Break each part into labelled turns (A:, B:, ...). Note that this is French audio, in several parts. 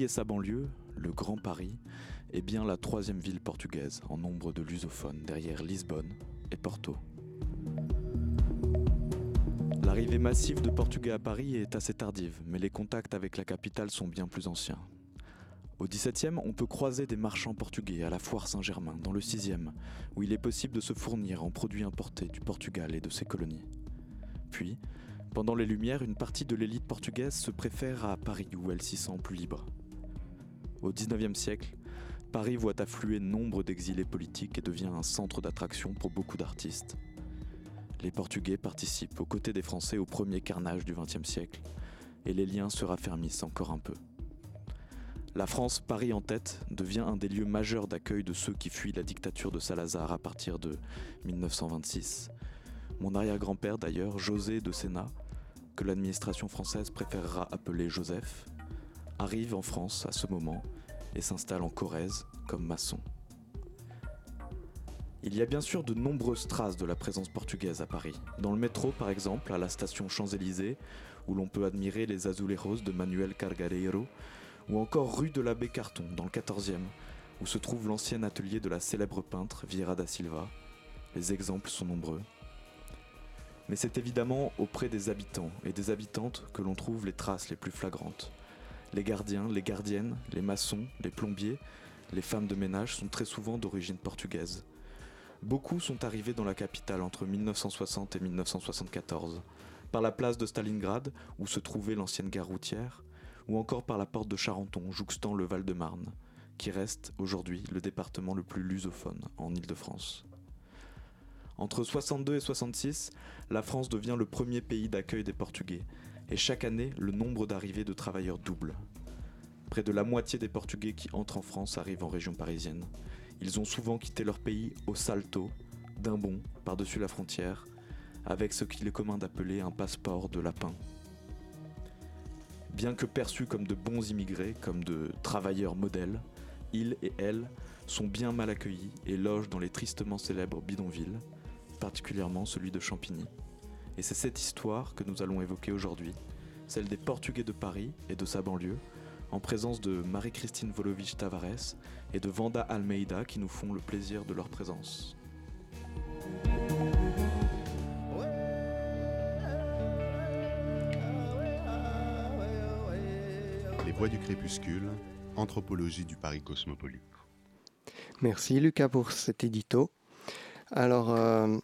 A: Et sa banlieue, le Grand Paris, est bien la troisième ville portugaise en nombre de lusophones derrière Lisbonne et Porto. L'arrivée massive de Portugais à Paris est assez tardive, mais les contacts avec la capitale sont bien plus anciens. Au XVIIe, on peut croiser des marchands portugais à la foire Saint-Germain, dans le VIe, où il est possible de se fournir en produits importés du Portugal et de ses colonies. Puis, pendant les Lumières, une partie de l'élite portugaise se préfère à Paris, où elle s'y sent plus libre. Au XIXe siècle, Paris voit affluer nombre d'exilés politiques et devient un centre d'attraction pour beaucoup d'artistes. Les Portugais participent aux côtés des Français au premier carnage du XXe siècle, et les liens se raffermissent encore un peu. La France, Paris en tête, devient un des lieux majeurs d'accueil de ceux qui fuient la dictature de Salazar à partir de 1926. Mon arrière-grand-père d'ailleurs, José de Sénat, que l'administration française préférera appeler Joseph, arrive en France à ce moment et s'installe en Corrèze comme maçon. Il y a bien sûr de nombreuses traces de la présence portugaise à Paris. Dans le métro par exemple, à la station Champs-Élysées, où l'on peut admirer les azulejos de Manuel Cargareiro, ou encore rue de l'abbé Carton, dans le 14e, où se trouve l'ancien atelier de la célèbre peintre Vieira da Silva. Les exemples sont nombreux. Mais c'est évidemment auprès des habitants et des habitantes que l'on trouve les traces les plus flagrantes. Les gardiens, les gardiennes, les maçons, les plombiers, les femmes de ménage sont très souvent d'origine portugaise. Beaucoup sont arrivés dans la capitale entre 1960 et 1974, par la place de Stalingrad, où se trouvait l'ancienne gare routière, ou encore par la porte de Charenton, jouxtant le Val-de-Marne, qui reste aujourd'hui le département le plus lusophone en Île-de-France. Entre 62 et 66, la France devient le premier pays d'accueil des Portugais, et chaque année, le nombre d'arrivées de travailleurs double. Près de la moitié des Portugais qui entrent en France arrivent en région parisienne. Ils ont souvent quitté leur pays au salto, d'un bond, par-dessus la frontière, avec ce qu'il est commun d'appeler un passeport de lapin. Bien que perçus comme de bons immigrés, comme de travailleurs modèles, ils et elles sont bien mal accueillis et logent dans les tristement célèbres bidonvilles, particulièrement celui de Champigny. Et c'est cette histoire que nous allons évoquer aujourd'hui, celle des Portugais de Paris et de sa banlieue, en présence de Marie-Christine Volovich Tavares et de Vanda Almeida qui nous font le plaisir de leur présence.
B: Voix du crépuscule, anthropologie du Paris cosmopolite.
C: Merci Lucas pour cet édito. Alors, euh,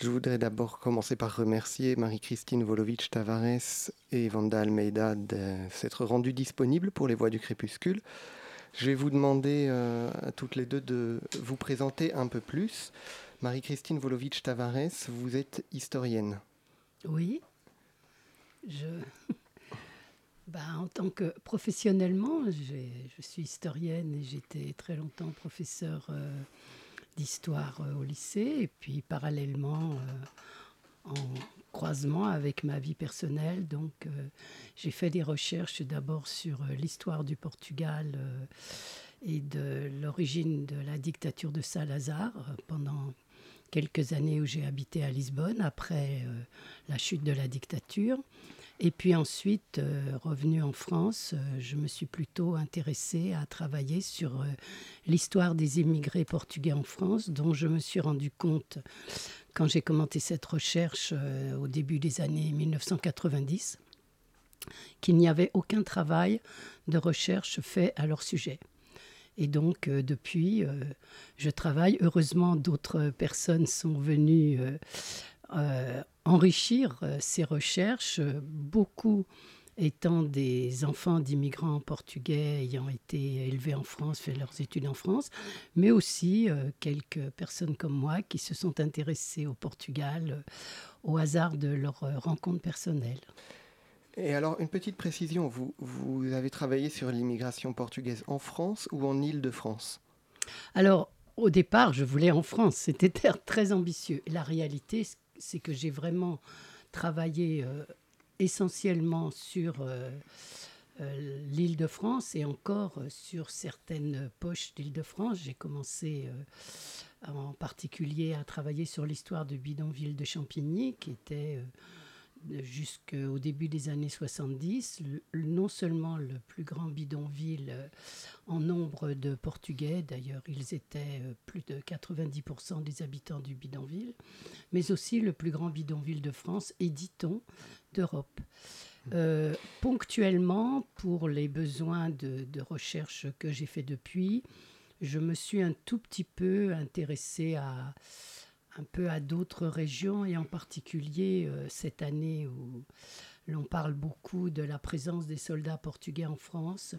C: je voudrais d'abord commencer par remercier Marie-Christine Volovitch Tavares et Vanda Almeida de s'être rendues disponibles pour les Voix du crépuscule. Je vais vous demander euh, à toutes les deux de vous présenter un peu plus. Marie-Christine Volovitch Tavares, vous êtes historienne.
D: Oui, je bah, en tant que professionnellement, je suis historienne et j'étais très longtemps professeur euh, d'histoire euh, au lycée et puis parallèlement euh, en croisement avec ma vie personnelle. Donc j'ai fait des recherches d'abord sur l'histoire du Portugal et de l'origine de la dictature de Salazar pendant quelques années où j'ai habité à Lisbonne après la chute de la dictature. Et puis ensuite, euh, revenu en France, euh, je me suis plutôt intéressée à travailler sur euh, l'histoire des immigrés portugais en France, dont je me suis rendu compte quand j'ai commenté cette recherche au début des années 1990 qu'il n'y avait aucun travail de recherche fait à leur sujet. Et donc, depuis, je travaille. Heureusement, d'autres personnes sont venues euh, enrichir euh, ces recherches, beaucoup étant des enfants d'immigrants portugais ayant été élevés en France, fait leurs études en France, mais aussi euh, quelques personnes comme moi qui se sont intéressées au Portugal au hasard de leur rencontre personnelle.
C: Et alors, une petite précision, vous, vous avez travaillé sur l'immigration portugaise en France ou en Île-de-France?
D: Alors, au départ, je voulais en France, c'était très ambitieux. La réalité, c'est que j'ai vraiment travaillé euh, essentiellement sur euh, euh, l'île de France et encore sur certaines poches d'île de France. J'ai commencé en particulier à travailler sur l'histoire de bidonville de Champigny, qui était jusqu'au début des années 70, non seulement le plus grand bidonville euh, en nombre de Portugais, d'ailleurs ils étaient euh, plus de 90% des habitants du bidonville, mais aussi le plus grand bidonville de France et dit-on d'Europe. Euh, ponctuellement, pour les besoins de, de recherche que j'ai fait depuis, je me suis un tout petit peu intéressée à, un peu à d'autres régions et en particulier euh, cette année où l'on parle beaucoup de la présence des soldats portugais en France, mm.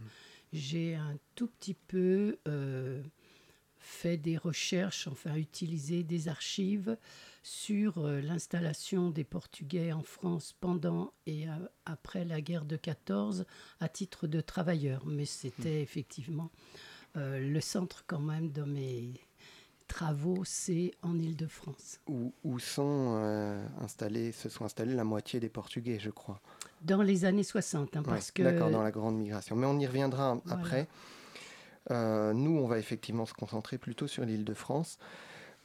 D: j'ai un tout petit peu euh, fait des recherches, enfin utilisé des archives sur euh, l'installation des Portugais en France pendant et après la guerre de 14 à titre de travailleurs. Mais c'était mm. effectivement le centre quand même de mes travaux, c'est en Ile-de-France.
C: Où, où, sont euh, installés, se sont installés la moitié des Portugais, je crois.
D: Dans les années 60, hein, parce que...
C: D'accord, dans la grande migration. Mais on y reviendra après. Euh, nous, on va effectivement se concentrer plutôt sur l'Île-de-France.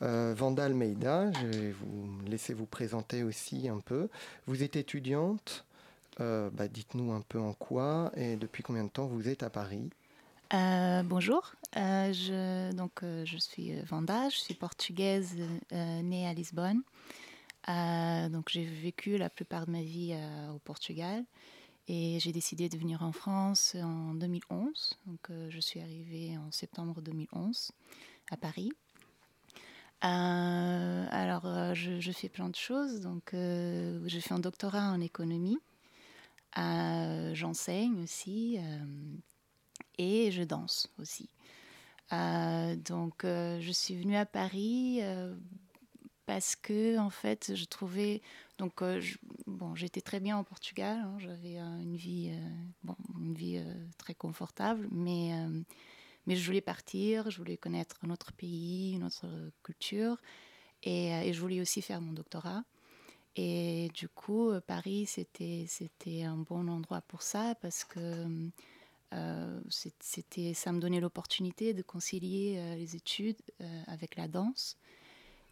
C: Euh, Vanda Almeida, je vais vous laisser vous présenter aussi un peu. Vous êtes étudiante, euh, bah, dites-nous un peu en quoi et depuis combien de temps vous êtes à Paris?
E: Euh, bonjour, euh, je, donc, euh, je suis Vanda, je suis portugaise née à Lisbonne. donc j'ai vécu la plupart de ma vie au Portugal et j'ai décidé de venir en France en 2011. Donc je suis arrivée en septembre 2011 à Paris. alors je, je, fais plein de choses. Donc je fais un doctorat en économie. J'enseigne aussi et je danse aussi. Euh, donc, euh, je suis venue à Paris euh, parce que, en fait, je trouvais. Donc, bon, j'étais très bien au Portugal. Hein, J'avais une vie, bon, une vie très confortable, mais, mais je voulais partir. Je voulais connaître un autre pays, une autre culture, et, et je voulais aussi faire mon doctorat. Et du coup, Paris, c'était c'était un bon endroit pour ça parce que euh, c'était, ça me donnait l'opportunité de concilier euh, les études euh, avec la danse.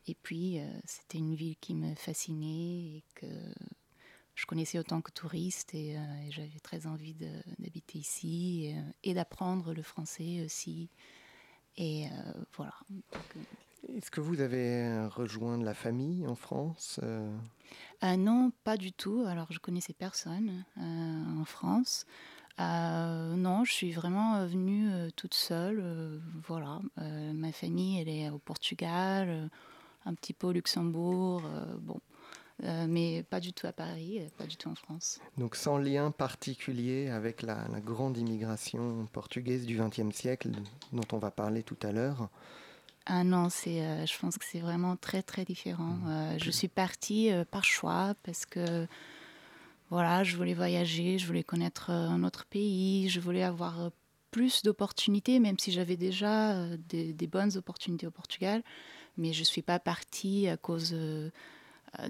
E: Et puis, c'était une ville qui me fascinait et que je connaissais autant que touriste et, j'avais très envie d'habiter ici et, d'apprendre le français aussi. Et voilà.
C: Est-ce que vous avez rejoint la famille en France
E: Non, pas du tout. Alors, je connaissais personne en France. Euh, non, je suis vraiment euh, venue euh, toute seule. voilà, ma famille, elle est au Portugal, un petit peu au Luxembourg, bon, mais pas du tout à Paris, pas du tout en France.
C: Donc sans lien particulier avec la, grande immigration portugaise du XXe siècle dont on va parler tout à l'heure.
E: Ah non, c'est, je pense que c'est vraiment très très différent. Mmh. je suis partie par choix parce que voilà, je voulais voyager, je voulais connaître euh, un autre pays, je voulais avoir euh, plus d'opportunités, même si j'avais déjà euh, des, bonnes opportunités au Portugal. Mais je ne suis pas partie à cause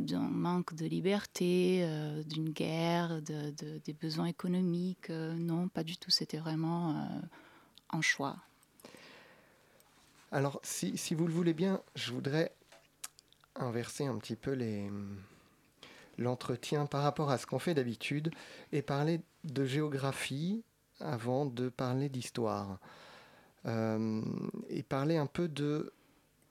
E: d'un manque de liberté, d'une guerre, de, des besoins économiques. non, pas du tout. C'était vraiment un choix.
C: Alors, si, si, vous le voulez bien, je voudrais inverser un petit peu les, l'entretien par rapport à ce qu'on fait d'habitude et parler de géographie avant de parler d'histoire. Euh, et parler un peu de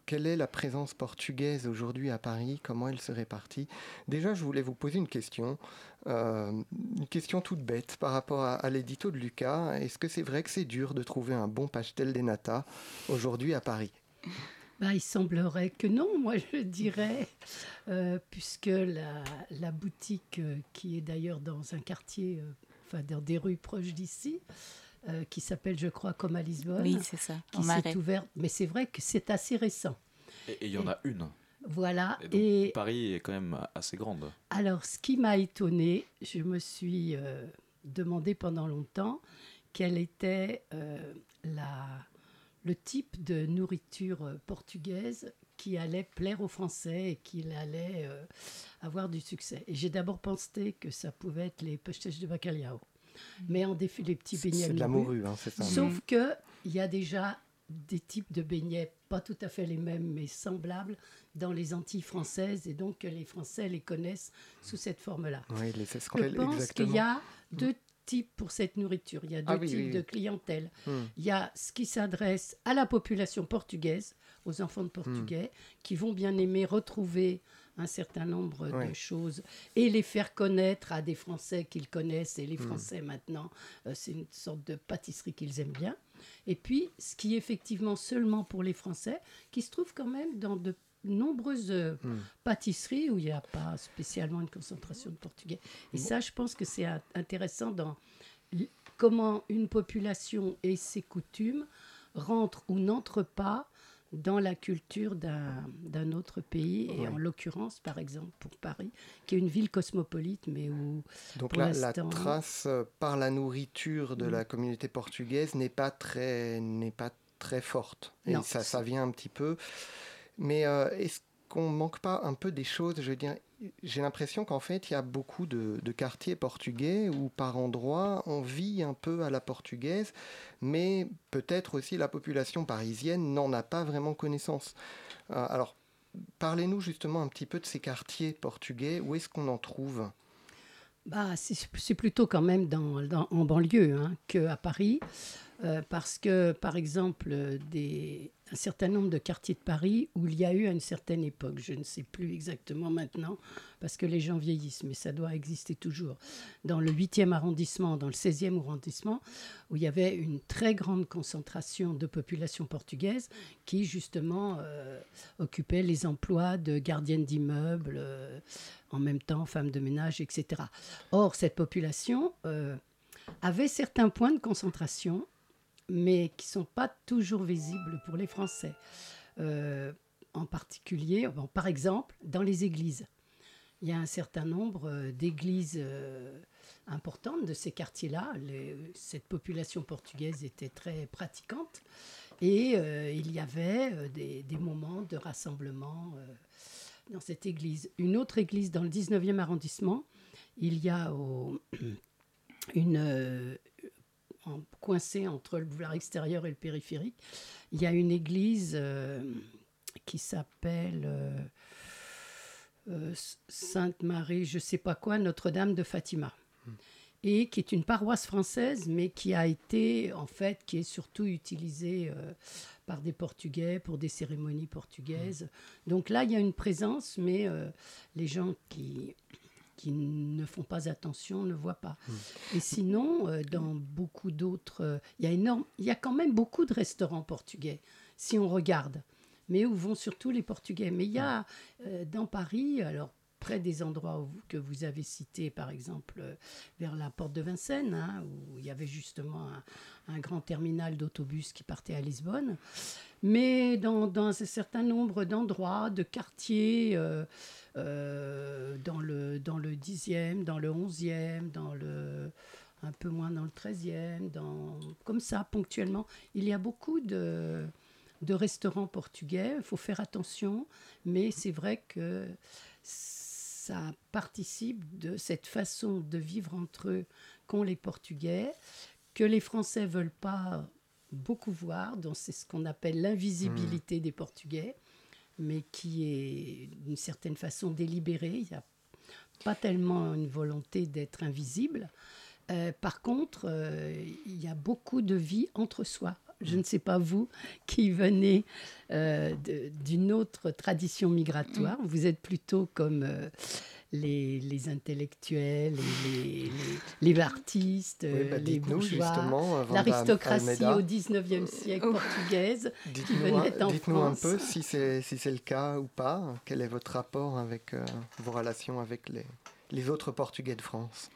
C: quelle est la présence portugaise aujourd'hui à Paris, comment elle se répartit. Déjà, je voulais vous poser une question, euh, une question toute bête par rapport à, à l'édito de Lucas. Est-ce que c'est vrai que c'est dur de trouver un bon pastel des nata aujourd'hui à Paris?
D: Bah, il semblerait que non, moi je dirais, euh, puisque la, la boutique, euh, qui est d'ailleurs dans un quartier, euh, enfin dans des rues proches d'ici, qui s'appelle, je crois, comme à Lisbonne,
E: oui, c'est ça,
D: qui s'est ouverte. Mais c'est vrai que c'est assez récent.
A: Et il y en a une.
D: Voilà.
A: Et, Paris est quand même assez grande.
D: Alors, ce qui m'a étonnée, je me suis demandé pendant longtemps quelle était la le type de nourriture euh, portugaise qui allait plaire aux Français et qui allait euh, avoir du succès. Et j'ai d'abord pensé que ça pouvait être les pêches de bacalhau. Mais en défi, les petits beignets.
C: C'est de la morue, hein, c'est ça.
D: Sauf que il y a déjà des types de beignets, pas tout à fait les mêmes, mais semblables, dans les Antilles françaises, et donc que les Français les connaissent sous cette forme-là.
C: Oui, les
D: Je pense qu'il y a deux types pour cette nourriture. Il y a deux
C: Ah oui,
D: types
C: oui, oui.
D: de clientèle.
C: Hmm.
D: Il y a ce qui s'adresse à la population portugaise, aux enfants
C: Hmm.
D: de portugais, qui vont bien aimer retrouver un certain nombre
C: Ouais.
D: de choses et les faire connaître à des Français qu'ils connaissent.
C: Hmm.
D: Et les Français, maintenant, euh, c'est une sorte de pâtisserie qu'ils aiment bien. Et puis, ce qui est effectivement seulement pour les Français, qui se trouve quand même dans de nombreuses euh,
C: Hmm.
D: pâtisseries où il n'y a pas spécialement une concentration de portugais. Et ça, je pense que c'est intéressant dans comment une population et ses coutumes rentrent ou n'entrent pas dans la culture d'un autre pays, et en l'occurrence, par exemple, pour Paris, qui est une ville cosmopolite, mais où
C: Donc
D: Pour
C: là, la trace euh, par la nourriture de la communauté portugaise n'est pas très, n'est pas très forte. Et
D: Non.
C: ça, ça vient un petit peu. Mais euh, est-ce qu'on manque pas un peu des choses? J'ai l'impression qu'en fait, il y a beaucoup de, quartiers portugais où par endroits, on vit un peu à la portugaise, mais peut-être aussi la population parisienne n'en a pas vraiment connaissance. Euh, alors, parlez-nous justement un petit peu de ces quartiers portugais. Où est-ce qu'on en trouve?
D: Bah, c'est plutôt quand même en banlieue hein, qu'à Paris, euh, parce que, par exemple, un certain nombre de quartiers de Paris où il y a eu à une certaine époque, je ne sais plus exactement maintenant, parce que les gens vieillissent, mais ça doit exister toujours, dans le 8e arrondissement, dans le 16e arrondissement, où il y avait une très grande concentration de population portugaise qui, justement, euh, occupait les emplois de gardiennes d'immeubles. euh, en même temps femmes de ménage, etc. Or, cette population euh, avait certains points de concentration, mais qui sont pas toujours visibles pour les Français. Euh, en particulier, par exemple, dans les églises. Il y a un certain nombre euh, d'églises euh, importantes de ces quartiers-là. Cette population portugaise était très pratiquante. Et il y avait des, moments de rassemblement dans cette église. Une autre église dans le 19e arrondissement, il y a une, en- coincée entre le boulevard extérieur et le périphérique, il y a une église euh, qui s'appelle euh, euh, Sainte-Marie, je sais pas quoi, Notre-Dame de Fatima. Et qui est une paroisse française, mais qui a été, en fait, qui est surtout utilisée euh, par des Portugais pour des cérémonies portugaises. Donc là, il y a une présence, mais euh, les gens qui, qui ne font pas attention ne voient pas. Et sinon, euh, dans beaucoup d'autres, euh, il y a énorme, il y a quand même beaucoup de restaurants portugais, si on regarde, mais où vont surtout les Portugais. Mais il y a euh, dans Paris, alors près des endroits où- que vous avez cités, par exemple vers la porte de Vincennes, hein, où il y avait justement un, un grand terminal d'autobus qui partait à Lisbonne, mais dans, un certain nombre d'endroits, de quartiers, euh, euh, dans, le, dans le 10e, dans le 11e, dans le, un peu moins dans le 13e, dans, comme ça, ponctuellement. Il y a beaucoup de, de restaurants portugais, il faut faire attention, mais c'est vrai que ça participe de cette façon de vivre entre eux qu'ont les Portugais, que les Français veulent pas beaucoup voir, donc c'est ce qu'on appelle l'invisibilité des Portugais, mais qui est d'une certaine façon délibérée. Il n'y a pas tellement une volonté d'être invisible. Euh, par contre, euh, il y a beaucoup de vie entre soi. Je ne sais pas vous qui venez euh, d'une autre tradition migratoire. Vous êtes plutôt comme les, les intellectuels, les, les, les artistes,
C: Oui, bah,
D: les bourgeois, l'aristocratie au 19e siècle portugaise.
C: Dites-nous
D: venaient en
C: dites-nous un peu si c'est si le cas ou pas. Quel est votre rapport avec euh, vos relations avec les, les autres Portugais de France?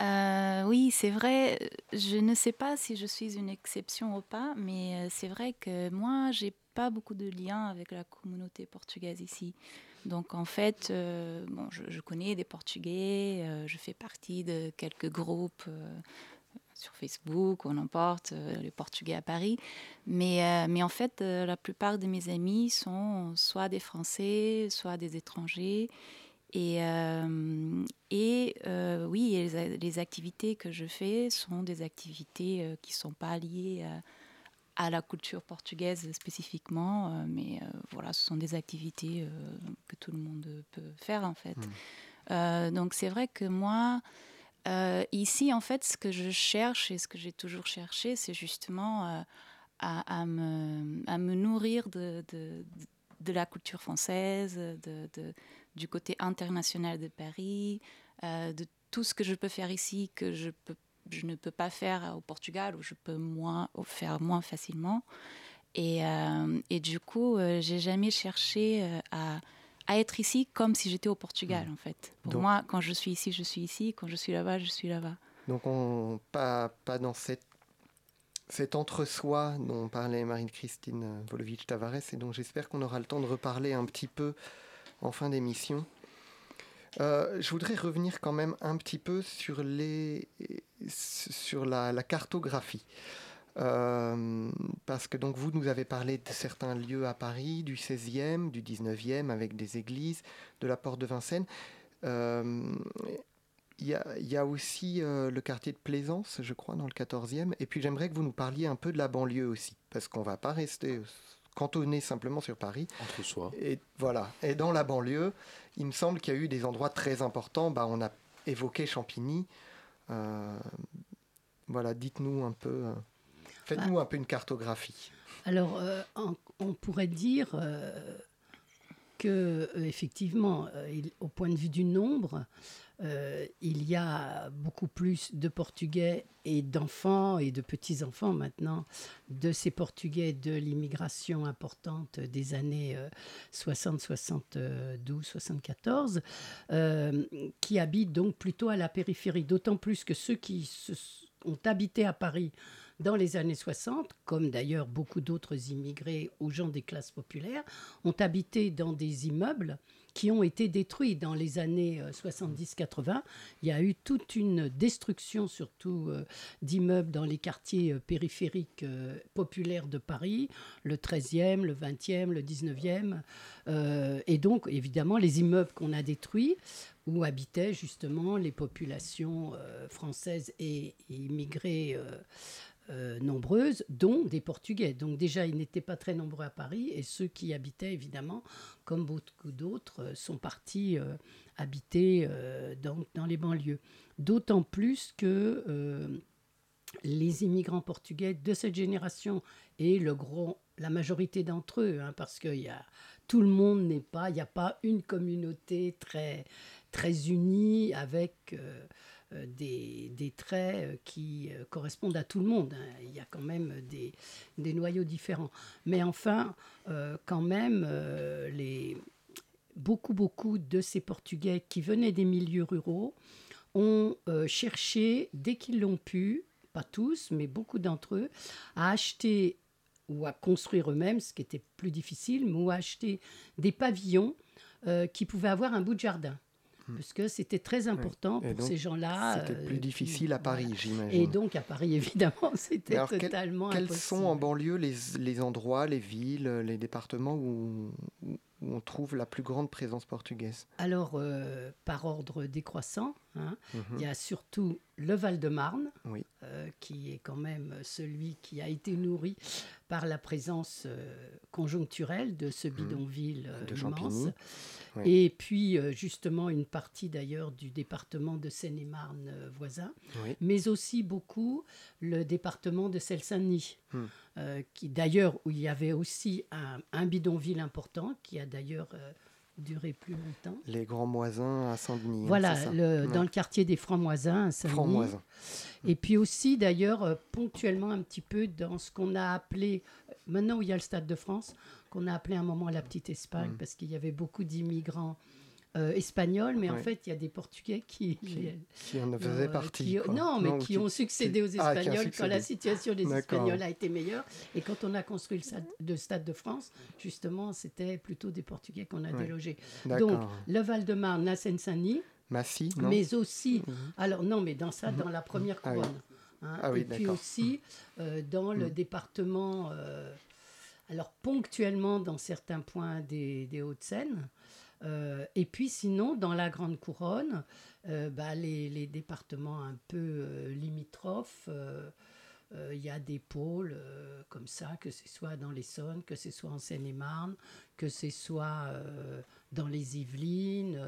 E: Euh, oui, c'est vrai. Je ne sais pas si je suis une exception ou pas, mais euh, c'est vrai que moi, j'ai pas beaucoup de liens avec la communauté portugaise ici. Donc en fait, euh, bon, je, connais des Portugais, euh, je fais partie de quelques groupes euh, sur Facebook, on emporte les Portugais à Paris. Mais, mais en fait, la plupart de mes amis sont soit des Français, soit des étrangers. Et, et oui, les, les activités que je fais sont des activités qui ne sont pas liées à la culture portugaise spécifiquement, mais voilà, ce sont des activités que tout le monde peut faire en fait. Hmm. donc c'est vrai que moi, ici, en fait, ce que je cherche et ce que j'ai toujours cherché, c'est justement à, me, à, me, nourrir de, de, de, la culture française, de, du côté international de Paris, de tout ce que je peux faire ici que je peux je ne peux pas faire au Portugal ou je peux moins faire moins facilement. Et, euh, et du coup, euh, j'ai jamais cherché euh, à, à, être ici comme si j'étais au Portugal, mmh. en fait. Pour moi, quand je suis ici, je suis ici. Quand je suis là-bas, je suis là-bas.
C: Donc, on, pas, pas dans cette, cet entre-soi dont parlait Marine-Christine Volovic-Tavares et dont j'espère qu'on aura le temps de reparler un petit peu en fin d'émission. Euh, je voudrais revenir quand même un petit peu sur, la, cartographie. Euh, parce que donc vous nous avez parlé de certains lieux à Paris, du 16e, du 19e, avec des églises, de la porte de Vincennes. Euh, il y, a aussi le quartier de Plaisance, je crois, dans le 14e. Et puis j'aimerais que vous nous parliez un peu de la banlieue aussi, parce qu'on ne va pas rester cantonné simplement sur Paris.
A: Entre soi.
C: Et voilà. Et dans la banlieue, il me semble qu'il y a eu des endroits très importants. Bah, on a évoqué Champigny. Euh, voilà, dites-nous un peu. Euh, faites-nous un peu une cartographie.
D: Alors, euh, on, pourrait dire que, effectivement, au point de vue du nombre, euh, il y a beaucoup plus de Portugais et d'enfants et de petits-enfants maintenant de ces Portugais de l'immigration importante des années 60, 72, 74, qui habitent donc plutôt à la périphérie. D'autant plus que ceux qui ont habité à Paris dans les années 60, comme d'ailleurs beaucoup d'autres immigrés ou gens des classes populaires, ont habité dans des immeubles qui ont été détruits dans les années 70-80. Euh, Il y a eu toute une destruction, surtout euh, d'immeubles dans les quartiers euh, périphériques populaires de Paris, le 13e, le 20e, le 19e. et donc, évidemment, les immeubles qu'on a détruits, où habitaient justement les populations françaises et immigrées euh, nombreuses, dont des Portugais. Donc déjà, ils n'étaient pas très nombreux à Paris, et ceux qui y habitaient, évidemment, comme beaucoup d'autres, euh, sont partis euh, habiter dans, dans, les banlieues. D'autant plus que les immigrants portugais de cette génération, et le gros, la majorité d'entre eux, hein, parce que y a, tout le monde n'est pas, il n'y a pas une communauté très, très unie avec... Euh, des, traits euh, qui euh, correspondent à tout le monde. Hein. Il y a quand même des, noyaux différents. Mais enfin, quand même, beaucoup, beaucoup de ces Portugais qui venaient des milieux ruraux ont cherché, dès qu'ils l'ont pu, pas tous, mais beaucoup d'entre eux, à acheter ou à construire eux-mêmes, ce qui était plus difficile, mais ou à acheter des pavillons qui pouvaient avoir un bout de jardin. Hmm. parce que c'était très important pour ces gens-là.
C: C'était plus euh, difficile à Paris, j'imagine.
D: Et donc à Paris, évidemment, c'était totalement
C: quels, quels sont en banlieue les, les, endroits, les villes, les départements où, où, on trouve la plus grande présence portugaise?
D: Alors, euh, par ordre décroissant, hein, mhm. il y a surtout le Val-de-Marne, euh, qui est quand même celui qui a été nourri par la présence conjoncturelle de ce mhm. bidonville de immense. Et puis, euh, justement, une partie d'ailleurs du département de Seine-et-Marne euh, voisin, mais aussi beaucoup le département de Seine-Saint-Denis, hmm. euh, qui d'ailleurs, où il y avait aussi un, bidonville important, qui a d'ailleurs duré plus longtemps.
C: Les Grands Moisins à Saint-Denis.
D: Hein, voilà, dans le quartier des Francs-Moisins à Saint-Denis. Et puis aussi, d'ailleurs, ponctuellement un petit peu dans ce qu'on a appelé, maintenant où il y a le Stade de France, qu'on a appelé un moment la petite Espagne, mm. parce qu'il y avait beaucoup d'immigrants euh, espagnols, mais en fait, il y a des Portugais qui...
C: Qui, en faisaient euh, partie.
D: non, mais qui, ont succédé aux ah, Espagnols quand la situation des Espagnols a été meilleure. Et quand on a construit le stade, de, stade de France, justement, c'était plutôt des Portugais qu'on a délogés. Donc, le Val-de-Marne, la Seine-Saint-Denis, mais aussi... Mhm. Alors, non, mais dans ça, mhm. dans la première ah couronne. Hein, ah et puis aussi euh, dans le mhm. département alors ponctuellement dans certains points des, Hauts-de-Seine. Euh, et puis sinon, dans la Grande Couronne, euh, bah, les, départements un peu euh, limitrophes, il y a des pôles comme ça, que ce soit dans l'Essonne, que ce soit en Seine-et-Marne, que ce soit dans les Yvelines,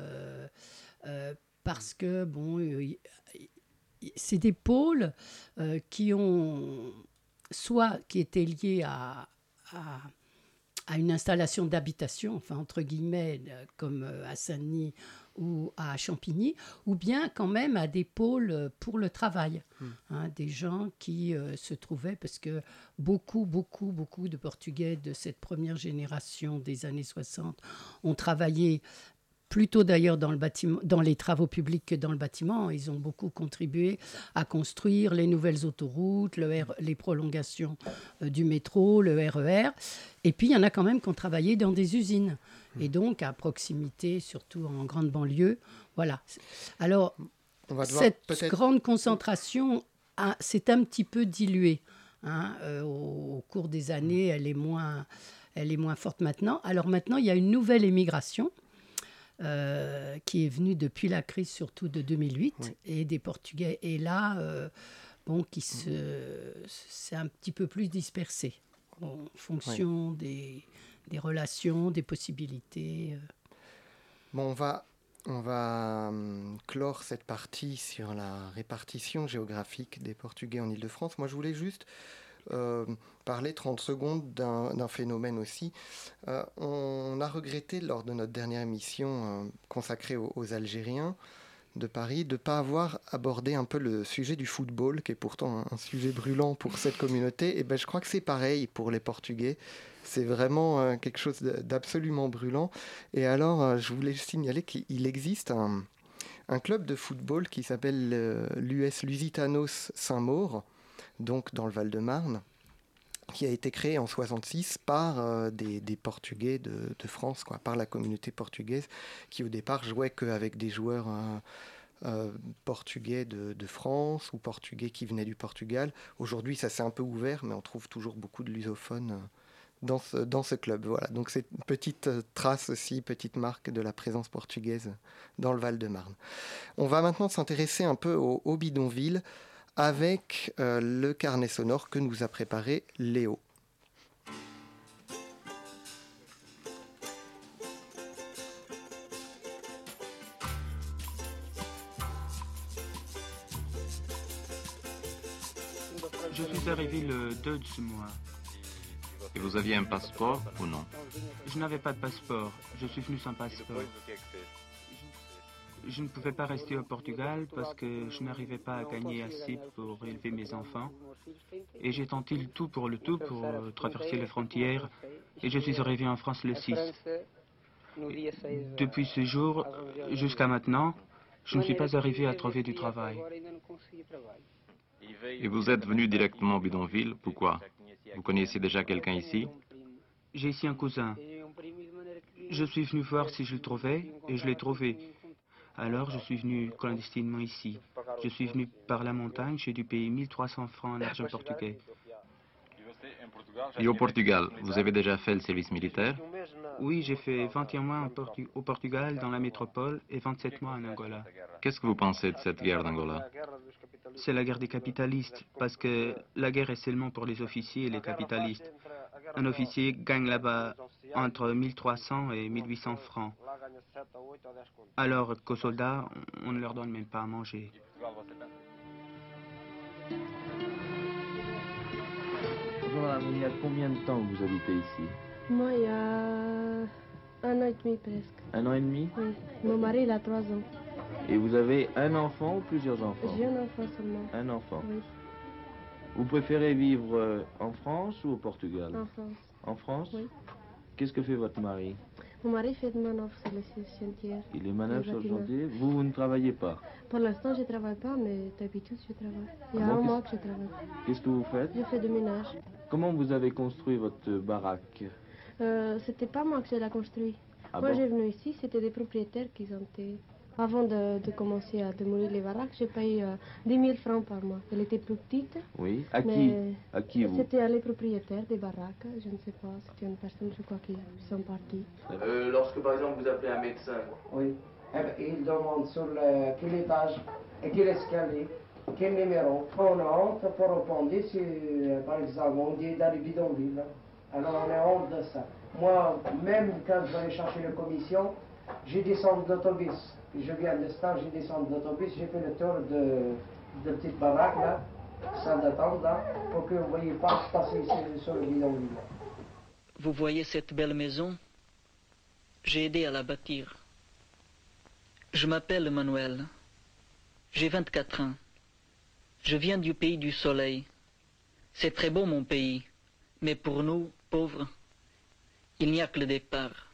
D: parce que, bon, c'est des pôles qui ont soit qui étaient liés à, à, une installation d'habitation, enfin entre guillemets, comme à Saint-Denis ou à Champigny, ou bien quand même à des pôles pour le travail. Hmm. Hein, des gens qui euh, se trouvaient, parce que beaucoup, beaucoup, beaucoup de Portugais de cette première génération des années 60 ont travaillé plutôt d'ailleurs dans, le bâtiment, dans les travaux publics que dans le bâtiment. Ils ont beaucoup contribué à construire les nouvelles autoroutes, les prolongations euh, du métro, le RER. E Et puis, il y en a quand même qui ont travaillé dans des usines. Et donc, à proximité, surtout en grande banlieue. Voilà. Alors, cette grande concentration s'est un petit peu diluée. Hein, euh, au, cours des années, elle est, moins, elle est moins forte maintenant. Alors maintenant, il y a une nouvelle émigration euh, qui est venu depuis la crise surtout de 2008 et des Portugais. Et là, euh, bon, qui se, c'est un petit peu plus dispersé en fonction des, des, relations, des possibilités. Euh.
C: Bon, on va, on va hum, clore cette partie sur la répartition géographique des Portugais en Ile-de-France. Moi, je voulais juste parler 30 secondes d'un phénomène aussi. Euh, on a regretté lors de notre dernière émission euh, consacrée aux, Algériens de Paris de ne pas avoir abordé un peu le sujet du football, qui est pourtant un, sujet brûlant pour cette communauté. Et ben, je crois que c'est pareil pour les Portugais. C'est vraiment quelque chose d'absolument brûlant. Et alors, je voulais signaler qu'il existe un, un, club de football qui s'appelle l'US Lusitanos Saint-Maur, donc dans le Val-de-Marne, qui a été créé en 66 par euh, des, Portugais de, France, quoi, par la communauté portugaise, qui au départ jouait qu'avec des joueurs euh, euh, portugais de, France ou portugais qui venaient du Portugal. Aujourd'hui, ça s'est un peu ouvert, mais on trouve toujours beaucoup de lusophones dans ce, dans ce club. Voilà, donc c'est une petite trace aussi, petite marque de la présence portugaise dans le Val-de-Marne. On va maintenant s'intéresser un peu au, au bidonville avec euh, le carnet sonore que nous a préparé Léo.
F: Je suis arrivé le 2 de ce mois.
G: Et vous aviez un passeport ou non?
F: Je n'avais pas de passeport. Je suis venu sans passeport je ne pouvais pas rester au Portugal parce que je n'arrivais pas à gagner assez pour élever mes enfants. Et j'ai tenté le tout pour le tout pour traverser les frontières. Et je suis arrivé en France le 6. depuis ce jour jusqu'à maintenant, je ne suis pas arrivé à trouver du travail.
G: Et vous êtes venu directement au bidonville? Pourquoi? Vous connaissez déjà quelqu'un ici?
F: J'ai ici un cousin. Je suis venu voir si je le trouvais et je l'ai trouvé. Alors je suis venu clandestinement ici. Je suis venu par la montagne, j'ai dû payer 1300 francs en argent portugais.
G: Et au Portugal, vous avez déjà fait le service militaire?
F: Oui, j'ai fait 21 mois au Portugal, dans la métropole, et 27 mois en Angola.
G: Qu'est-ce que vous pensez de cette guerre d'Angola?
F: C'est la guerre des capitalistes, parce que la guerre est seulement pour les officiers et les capitalistes. Un officier gagne là-bas entre 1300 et 1800 francs. Alors qu'aux soldats, on ne leur donne même pas à manger.
H: Bonjour madame, il y a combien de temps que vous habitez ici?
I: Moi, il y a un an et demi presque.
H: Un an et demi?
I: Oui. Mon mari, il a trois ans.
H: Et vous avez un enfant ou plusieurs enfants
I: J'ai un enfant seulement.
H: Un enfant
I: Oui.
H: Vous préférez vivre euh, en France ou au Portugal
I: En France.
H: En France
I: Oui.
H: Qu'est-ce que fait votre mari
I: mon mari fait de manœuvres sur le chantier.
H: Il est manœuvre sur le chantier Vous, vous ne travaillez pas
I: Pour l'instant, je ne travaille pas, mais d'habitude, je travaille. Il y a un mois que je travaille.
H: Qu'est-ce que vous faites
I: Je fais du ménage.
H: Comment vous avez construit votre baraque
I: euh, C'était pas moi qui l'ai construit.
H: Ah
I: Quand j'ai venu ici, c'était des propriétaires qui ont été avant de, commencer à démolir les baraques, j'ai payé 10 000 francs par mois. Elle était plus petite.
H: Oui. À qui À qui vous
I: C'était à les propriétaires des baraques. Je ne sais pas. C'était une personne, je crois, qui sont partis.
H: Euh, lorsque, par exemple, vous appelez un médecin.
J: Oui. Eh ben, il demande sur le, quel étage et quel escalier. quel numéro On honte pour répondre, si, par exemple, on dit dans les bidonvilles. Alors on est honte de ça. Moi, même quand je vais chercher la commission, j'ai descendu d'autobus. Je viens de stage, j'ai descendu d'autobus, j'ai fait le tour de, de petites baraques là, sans d'attente pour que vous ne voyez pas passer ici sur le bidonville.
K: Vous voyez cette belle maison? J'ai aidé à la bâtir. Je m'appelle Manuel. J'ai 24 ans. Je viens du pays du soleil. C'est très beau mon pays, mais pour nous, pauvres, il n'y a que le départ.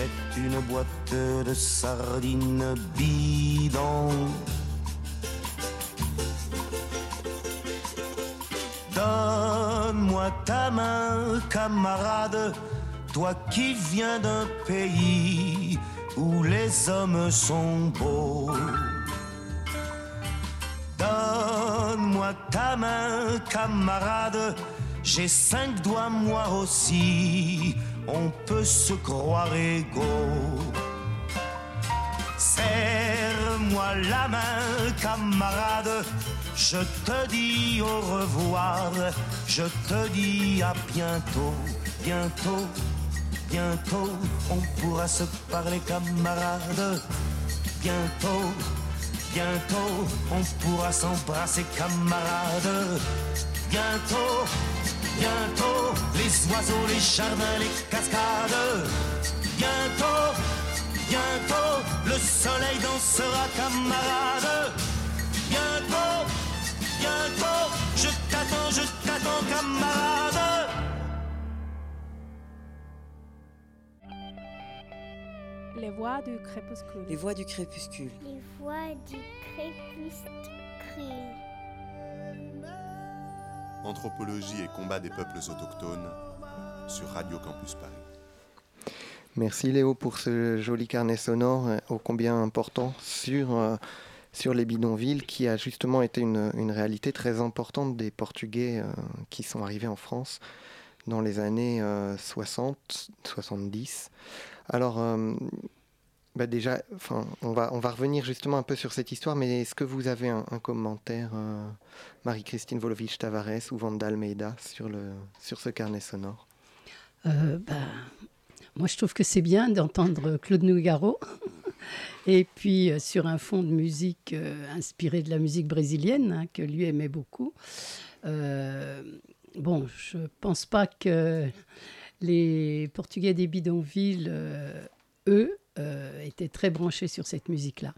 L: c'est une boîte de sardines bidon. Donne-moi ta main, camarade, toi qui viens d'un pays où les hommes sont beaux. Donne-moi ta main, camarade, j'ai cinq doigts moi aussi, on peut se croire égaux. Serre-moi la main, camarade, je te dis au revoir, je te dis à bientôt, bientôt, bientôt, on pourra se parler, camarade. Bientôt, bientôt, on pourra s'embrasser, camarade. Bientôt, bientôt, les oiseaux, les jardins, les cascades. Bientôt, bientôt, le soleil dansera, camarade. Bientôt, bientôt, je t'attends, je t'attends, camarade.
M: Les voix du crépuscule.
N: Les voix du crépuscule.
O: Les voix du crépuscule.
B: Anthropologie et combat des peuples autochtones sur Radio Campus Paris.
C: Merci Léo pour ce joli carnet sonore euh, ô combien important sur, euh, sur les bidonvilles qui a justement été une, une réalité très importante des Portugais euh, qui sont arrivés en France dans les années 60, 70. Alors euh, bah déjà, enfin, on va, on va revenir justement un peu sur cette histoire, mais est-ce que vous avez un, commentaire, euh, Marie-Christine Volovich-Tavares ou Vanda Almeida, sur, le, sur ce carnet sonore?
D: Euh, bah, moi, je trouve que c'est bien d'entendre Claude Nougaro. Et puis, euh, sur un fond de musique inspiré de la musique brésilienne, hein, que lui aimait beaucoup. Bon, je pense pas que les Portugais des bidonvilles, eux, euh, étaient très branchés sur cette musique-là.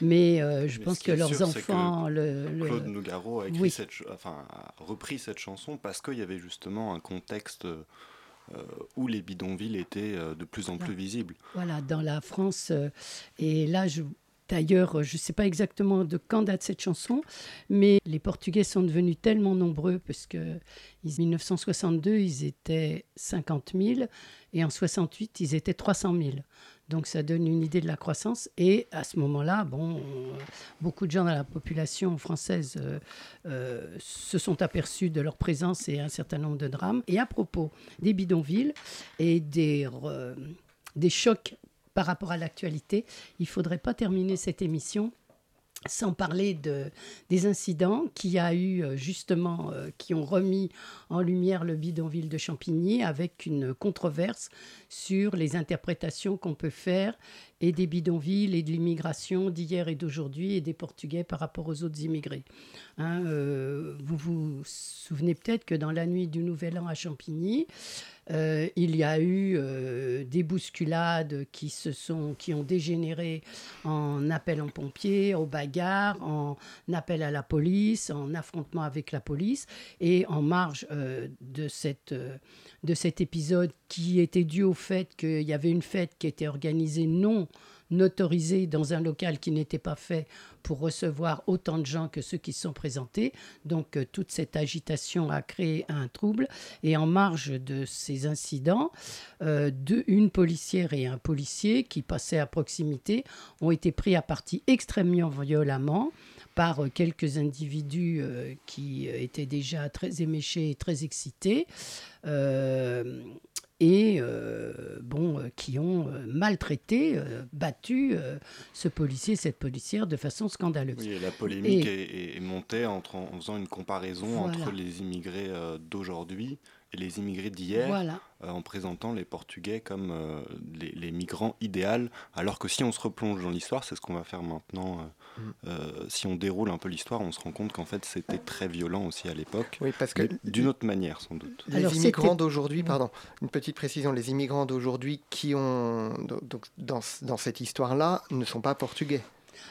D: Mais euh, je
P: Mais
D: pense que leurs
P: sûr, c'est que
D: enfants... le- le-
P: Claude Nougaro a, écrit
D: Oui.
P: cette, ch- enfin, a repris cette chanson parce qu'il y avait justement un contexte euh, où les bidonvilles étaient euh, de plus en plus visibles.
D: Voilà, dans la France. euh, et là, je- d'ailleurs, je ne sais pas exactement de quand date cette chanson, mais les Portugais sont devenus tellement nombreux, parce que en 1962, ils étaient 50 000, et en 68, ils étaient 300 000. Donc ça donne une idée de la croissance. Et à ce moment-là, bon, euh, beaucoup de gens dans la population française euh, euh, se sont aperçus de leur présence et un certain nombre de drames. Et à propos des bidonvilles et des, euh, des chocs par rapport à l'actualité, il ne faudrait pas terminer cette émission sans parler de, des incidents qu'il y a eu euh, justement, euh, qui ont remis en lumière le bidonville de Champigny avec une controverse sur les interprétations qu'on peut faire et des bidonvilles et de l'immigration d'hier et d'aujourd'hui et des Portugais par rapport aux autres immigrés. Hein, euh, vous vous souvenez peut-être que dans la nuit du Nouvel An à Champigny, euh, il y a eu euh, des bousculades qui, se sont, qui ont dégénéré en appel en pompiers, aux bagarres, en appel à la police, en affrontement avec la police. Et en marge euh, de, cette, de cet épisode qui était dû au fait qu'il y avait une fête qui était organisée non autorisé dans un local qui n'était pas fait pour recevoir autant de gens que ceux qui sont présentés. Donc euh, toute cette agitation a créé un trouble. Et en marge de ces incidents, euh, deux, une policière et un policier qui passaient à proximité ont été pris à partie extrêmement violemment par euh, quelques individus qui étaient déjà très éméchés et très excités et euh, bon, euh, qui ont euh, maltraité, euh, battu euh, ce policier, cette policière de façon scandaleuse.
P: Oui, et la polémique
D: Et-
P: est, est- montée entre, en faisant une comparaison
D: Voilà.
P: entre les immigrés euh, d'aujourd'hui les immigrés d'hier,
D: Voilà.
P: euh, en présentant les Portugais comme euh, les, les migrants idéaux, alors que si on se replonge dans l'histoire, c'est ce qu'on va faire maintenant, euh,
C: Mm.
P: euh, si on déroule un peu l'histoire, on se rend compte qu'en fait c'était très violent aussi à l'époque,
C: Oui, parce que
P: d'une autre manière sans doute.
C: Les immigrants d'aujourd'hui, pardon, une petite précision, les immigrants d'aujourd'hui qui ont, donc, dans, dans cette histoire-là, ne sont pas portugais.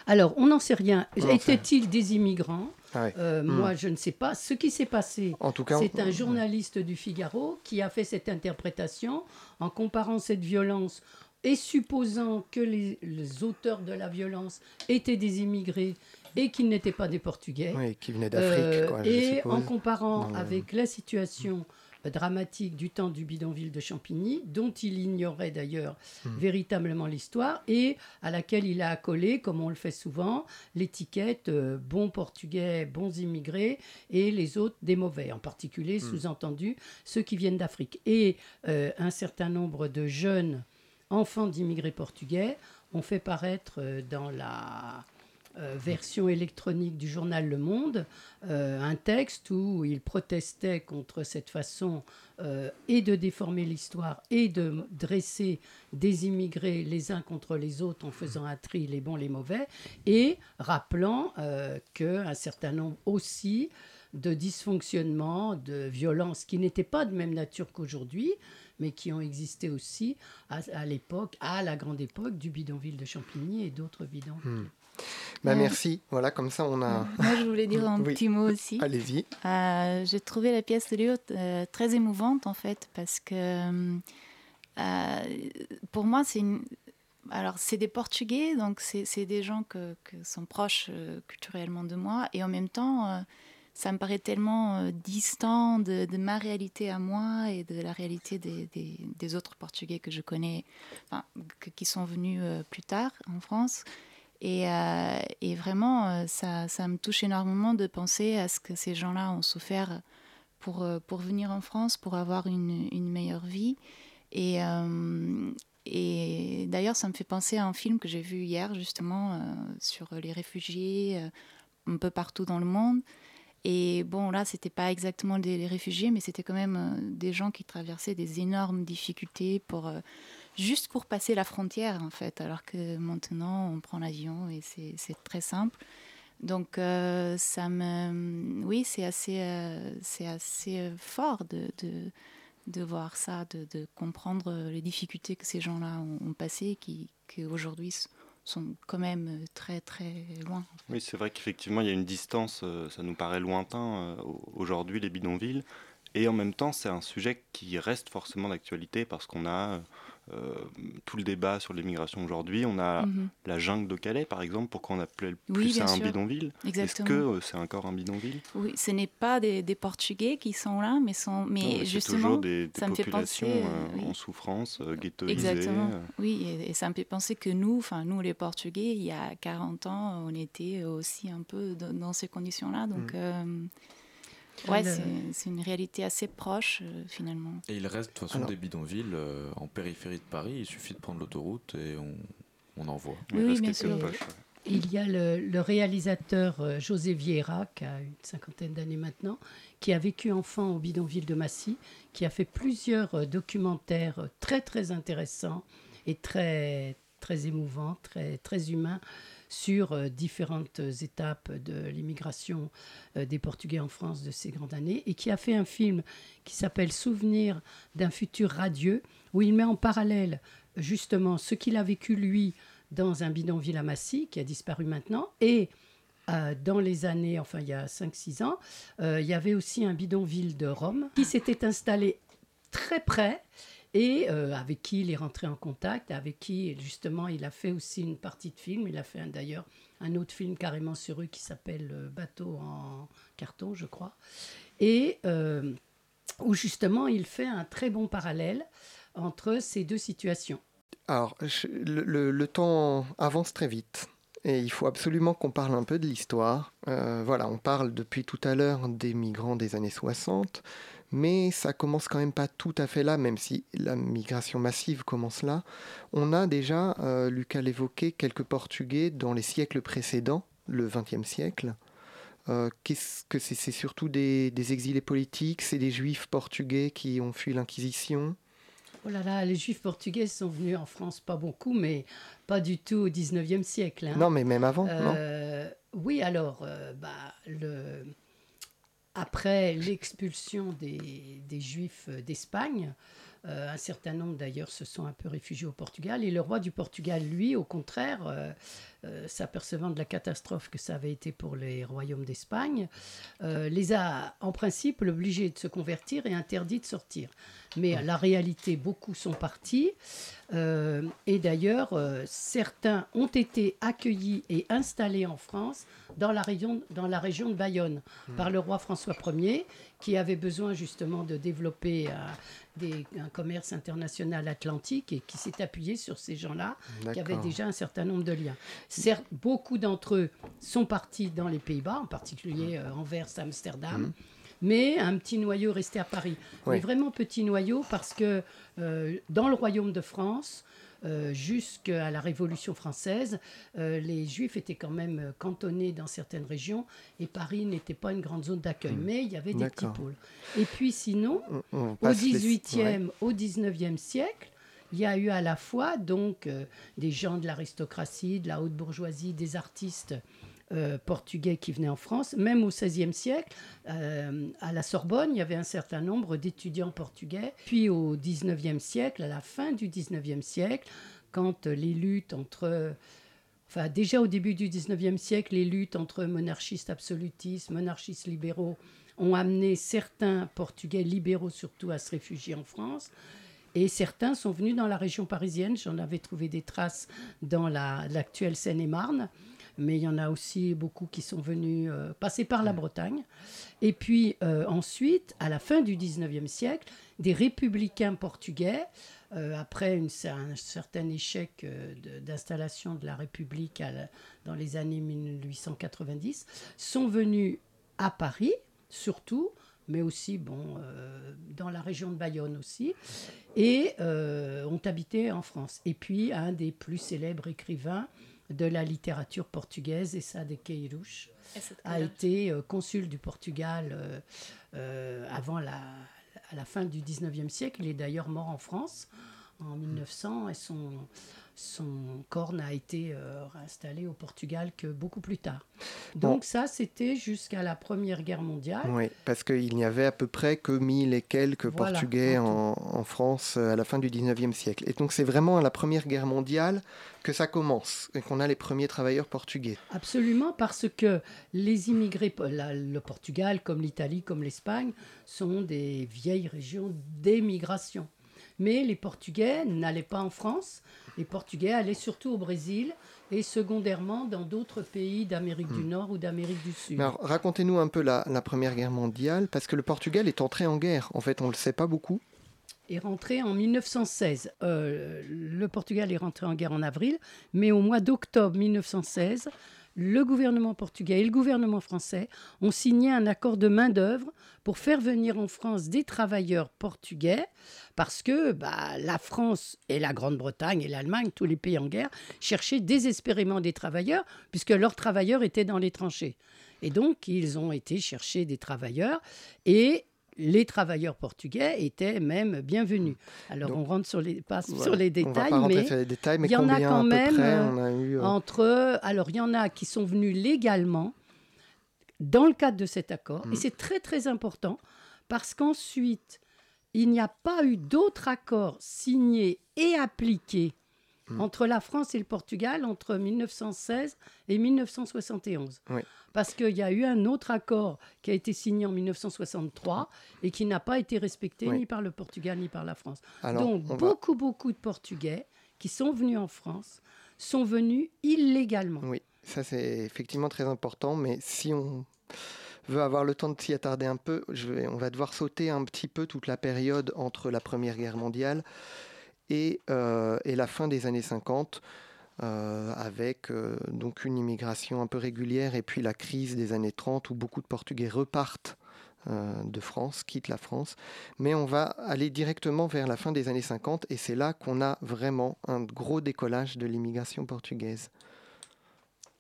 D: Alors, on n'en sait rien. Étaient-ils des immigrants
C: Ah.
D: Euh,
C: Hmm.
D: Moi, je ne sais pas. Ce qui s'est passé,
C: En tout cas,
D: c'est
C: on-
D: un journaliste du Figaro qui a fait cette interprétation en comparant cette violence et supposant que les, les auteurs de la violence étaient des immigrés et qu'ils n'étaient pas des Portugais.
C: Oui, qui venaient d'Afrique, je
D: et
C: suppose.
D: en comparant avec la situation euh, dramatique du temps du bidonville de Champigny, dont il ignorait d'ailleurs
C: Hmm.
D: véritablement l'histoire, et à laquelle il a accolé, comme on le fait souvent, l'étiquette euh, bons portugais, bons immigrés, et les autres des mauvais, en particulier,
C: Hmm.
D: sous-entendu, ceux qui viennent d'Afrique. Et euh, un certain nombre de jeunes enfants d'immigrés portugais ont fait paraître euh, dans la euh, version électronique du journal Le Monde euh, un texte où ils protestaient contre cette façon euh, et de déformer l'histoire et de dresser des immigrés les uns contre les autres en faisant un tri les bons les mauvais et rappelant qu'un certain nombre aussi de dysfonctionnements, de violences qui n'étaient pas de même nature qu'aujourd'hui, mais qui ont existé aussi à, à l'époque, à la grande époque du bidonville de Champigny et d'autres bidonvilles.
C: Hmm. Bah. Merci. Voilà, comme ça, on a.
E: Moi, je voulais dire un
C: Oui.
E: petit mot aussi.
C: Allez-y.
E: Euh, J'ai trouvé la pièce de Léo euh, très émouvante, en fait, parce que euh, pour moi, c'est une... Alors, c'est des Portugais, donc c'est des gens que sont proches euh, culturellement de moi, et en même temps, ça me paraît tellement euh, distant de, de ma réalité à moi et de la réalité des, des- des autres Portugais que je connais, enfin, que- qui sont venus euh, plus tard en France. Et, euh, et vraiment, euh, ça, ça me touche énormément de penser à ce que ces gens-là ont souffert pour, euh, pour venir en France, pour avoir une, une meilleure vie. Et, et d'ailleurs, ça me fait penser à un film que j'ai vu hier, justement, sur les réfugiés un peu partout dans le monde. Et bon, là, c'était pas exactement des des réfugiés, mais c'était quand même des gens qui traversaient des énormes difficultés pour juste pour passer la frontière, en fait. Alors que maintenant, on prend l'avion et c'est très simple. Donc, euh, ça me, oui, c'est assez, euh, c'est assez euh, fort de, voir ça, de, comprendre les difficultés que ces gens-là ont, passées, qui, aujourd'hui sont quand même très, très loin.
P: Oui, c'est vrai qu'effectivement, il y a une distance, ça nous paraît lointain au- aujourd'hui, les bidonvilles. Et en même temps, c'est un sujet qui reste forcément d'actualité parce qu'on a tout le débat sur l'immigration aujourd'hui. On a
E: Mhm.
P: la jungle de Calais, par exemple. Pourquoi on appelait
E: Oui,
P: plus
E: bien
P: ça un
E: sûr.
P: bidonville? Est-ce que euh, c'est encore un bidonville?
E: Oui, ce n'est pas des, des Portugais qui sont là, mais, sont,
P: Non,
E: mais
P: c'est
E: justement,
P: toujours des, des
E: ça me fait
P: populations
E: penser...
P: euh,
E: euh, oui.
P: en souffrance, euh, ghettoisées.
E: Exactement,
P: euh.
E: oui, et, et ça me fait penser que nous, enfin nous les Portugais, il y a 40 ans, on était aussi un peu dans, dans ces conditions-là. Donc,
A: Mm.
E: euh, ouais,
A: Le-
E: c'est une réalité assez proche euh, finalement.
A: Et il reste de toute façon
E: Alors-
A: des bidonvilles euh, en périphérie de Paris. Il suffit de prendre l'autoroute et on, on en voit.
E: Oui, oui, bien sûr.
D: Il y a le, le réalisateur euh, José Vieira, qui a une cinquantaine d'années maintenant, qui a vécu enfant au bidonville de Massy, qui a fait plusieurs euh, documentaires euh, très très intéressants et très très émouvants, très très humains sur euh, différentes étapes de l'immigration euh, des Portugais en France de ces grandes années, et qui a fait un film qui s'appelle Souvenir d'un futur radieux, où il met en parallèle justement ce qu'il a vécu lui dans un bidonville à Massy, qui a disparu maintenant, et euh, dans les années, enfin il y a 5-6 ans, il y avait aussi un bidonville de Rome qui s'était installé très près et avec qui il est rentré en contact, avec qui justement il a fait aussi une partie de film. Il a fait d'ailleurs un autre film carrément sur eux qui s'appelle Bateau en carton, je crois. Et où justement il fait un très bon parallèle entre ces deux situations.
C: Alors, le, temps avance très vite. Et il faut absolument qu'on parle un peu de l'histoire. Euh, voilà, on parle depuis tout à l'heure des migrants des années 60, mais ça commence quand même pas tout à fait là, même si la migration massive commence là. On a déjà, euh, Lucas l'évoquait, quelques Portugais dans les siècles précédents, le XXe siècle. Euh, qu'est-ce que c'est? C'est surtout des, des, exilés politiques, c'est des juifs portugais qui ont fui l'Inquisition
D: Oh là là, les juifs portugais sont venus en France, pas beaucoup, mais pas du tout au 19e siècle. Hein.
C: Non, mais même avant,
D: euh, Oui, alors, bah, le... après l'expulsion des, juifs d'Espagne, euh, un certain nombre d'ailleurs se sont un peu réfugiés au Portugal. Et le roi du Portugal, lui, au contraire, euh, euh, s'apercevant de la catastrophe que ça avait été pour les royaumes d'Espagne, les a en principe obligés de se convertir et interdit de sortir. Mais la réalité, beaucoup sont partis. et d'ailleurs, certains ont été accueillis et installés en France dans la région, dans la région de Bayonne par le roi François Ier, qui avait besoin justement de développer un commerce international atlantique et qui s'est appuyé sur ces gens-là qui avaient déjà un certain nombre de liens. Certes, beaucoup d'entre eux sont partis dans les Pays-Bas, en particulier euh, Anvers, Amsterdam. Mhm. Mais un petit noyau resté à Paris. Mais vraiment petit noyau parce que euh, dans le royaume de France, euh, jusqu'à la Révolution française, euh, les Juifs étaient quand même cantonnés dans certaines régions et Paris n'était pas une grande zone d'accueil, hmm. mais il y avait des petits pôles. Et puis sinon, au 18e, au 19e siècle, il y a eu à la fois donc des gens de l'aristocratie, de la haute bourgeoisie, des artistes euh, portugais qui venaient en France. Même au XVIe siècle, euh, à la Sorbonne, il y avait un certain nombre d'étudiants portugais. Puis au XIXe siècle, à la fin du XIXe siècle, quand les luttes entre... Enfin, déjà au début du XIXe siècle, les luttes entre monarchistes absolutistes, monarchistes libéraux ont amené certains Portugais libéraux surtout à se réfugier en France. Et certains sont venus dans la région parisienne. J'en avais trouvé des traces dans l'actuelle Seine-et-Marne mais il y en a aussi beaucoup qui sont venus euh, passer par la Bretagne. Et puis euh, ensuite, à la fin du 19e siècle, des républicains portugais, euh, après une, un certain échec d'installation de la République dans les années 1890, sont venus à Paris, surtout, mais aussi bon, dans la région de Bayonne aussi, et ont habité en France. Et puis un des plus célèbres écrivains, de la littérature portugaise, et ça de Queiroz, a été euh, consul du Portugal euh, euh, avant la, à la fin du 19e siècle. Il est d'ailleurs mort en France en 1900 et son, son corps n'a été euh, réinstallé au Portugal que beaucoup plus tard. Donc ça, c'était jusqu'à la Première Guerre mondiale.
C: Oui, parce qu'il n'y avait à peu près que mille et quelques Portugais en, France euh, à la fin du 19e siècle. Et donc c'est vraiment à la Première Guerre mondiale que ça commence et qu'on a les premiers travailleurs portugais.
D: Absolument, parce que les immigrés, le Portugal comme l'Italie, comme l'Espagne, sont des vieilles régions d'émigration. Mais les Portugais n'allaient pas en France, les Portugais allaient surtout au Brésil et secondairement dans d'autres pays d'Amérique du hmm. Nord ou d'Amérique du Sud.
C: racontez-nous un peu la, Première Guerre mondiale, parce que le Portugal est entré en guerre. En fait, on ne le sait pas beaucoup.
D: Est rentré en 1916. Euh, le Portugal est rentré en guerre en avril, mais au mois d'octobre 1916, le gouvernement portugais et le gouvernement français ont signé un accord de main-d'œuvre pour faire venir en France des travailleurs portugais, parce que bah, la France et la Grande-Bretagne et l'Allemagne, tous les pays en guerre, cherchaient désespérément des travailleurs, puisque leurs travailleurs étaient dans les tranchées. Et donc, ils ont été chercher des travailleurs, et les travailleurs portugais étaient même bienvenus. Alors on rentre sur les, pas sur les détails, mais, il y en a quand même euh, entre. Alors il y en a qui sont venus légalement dans le cadre de cet accord, et mm. c'est très très important parce qu'ensuite il n'y a pas eu d'autre accord signé et appliqué
C: Mm.
D: entre la France et le Portugal entre 1916 et 1971.
C: Oui.
D: Parce qu'il y a eu un autre accord qui a été signé en 1963 et qui n'a pas été respecté
C: Oui.
D: ni par le Portugal ni par la France.
C: Alors,
D: Donc
C: va-
D: beaucoup, beaucoup de Portugais qui sont venus en France sont venus illégalement.
C: Oui, ça c'est effectivement très important, mais si on veut avoir le temps de s'y attarder un peu, je vais- on va devoir sauter un petit peu toute la période entre la Première Guerre mondiale et, euh, et la fin des années 50, euh, avec euh, donc une immigration un peu régulière et puis la crise des années 30 où beaucoup de Portugais repartent de France, quittent la France. Mais on va aller directement vers la fin des années 50 et c'est là qu'on a vraiment un gros décollage de l'immigration portugaise.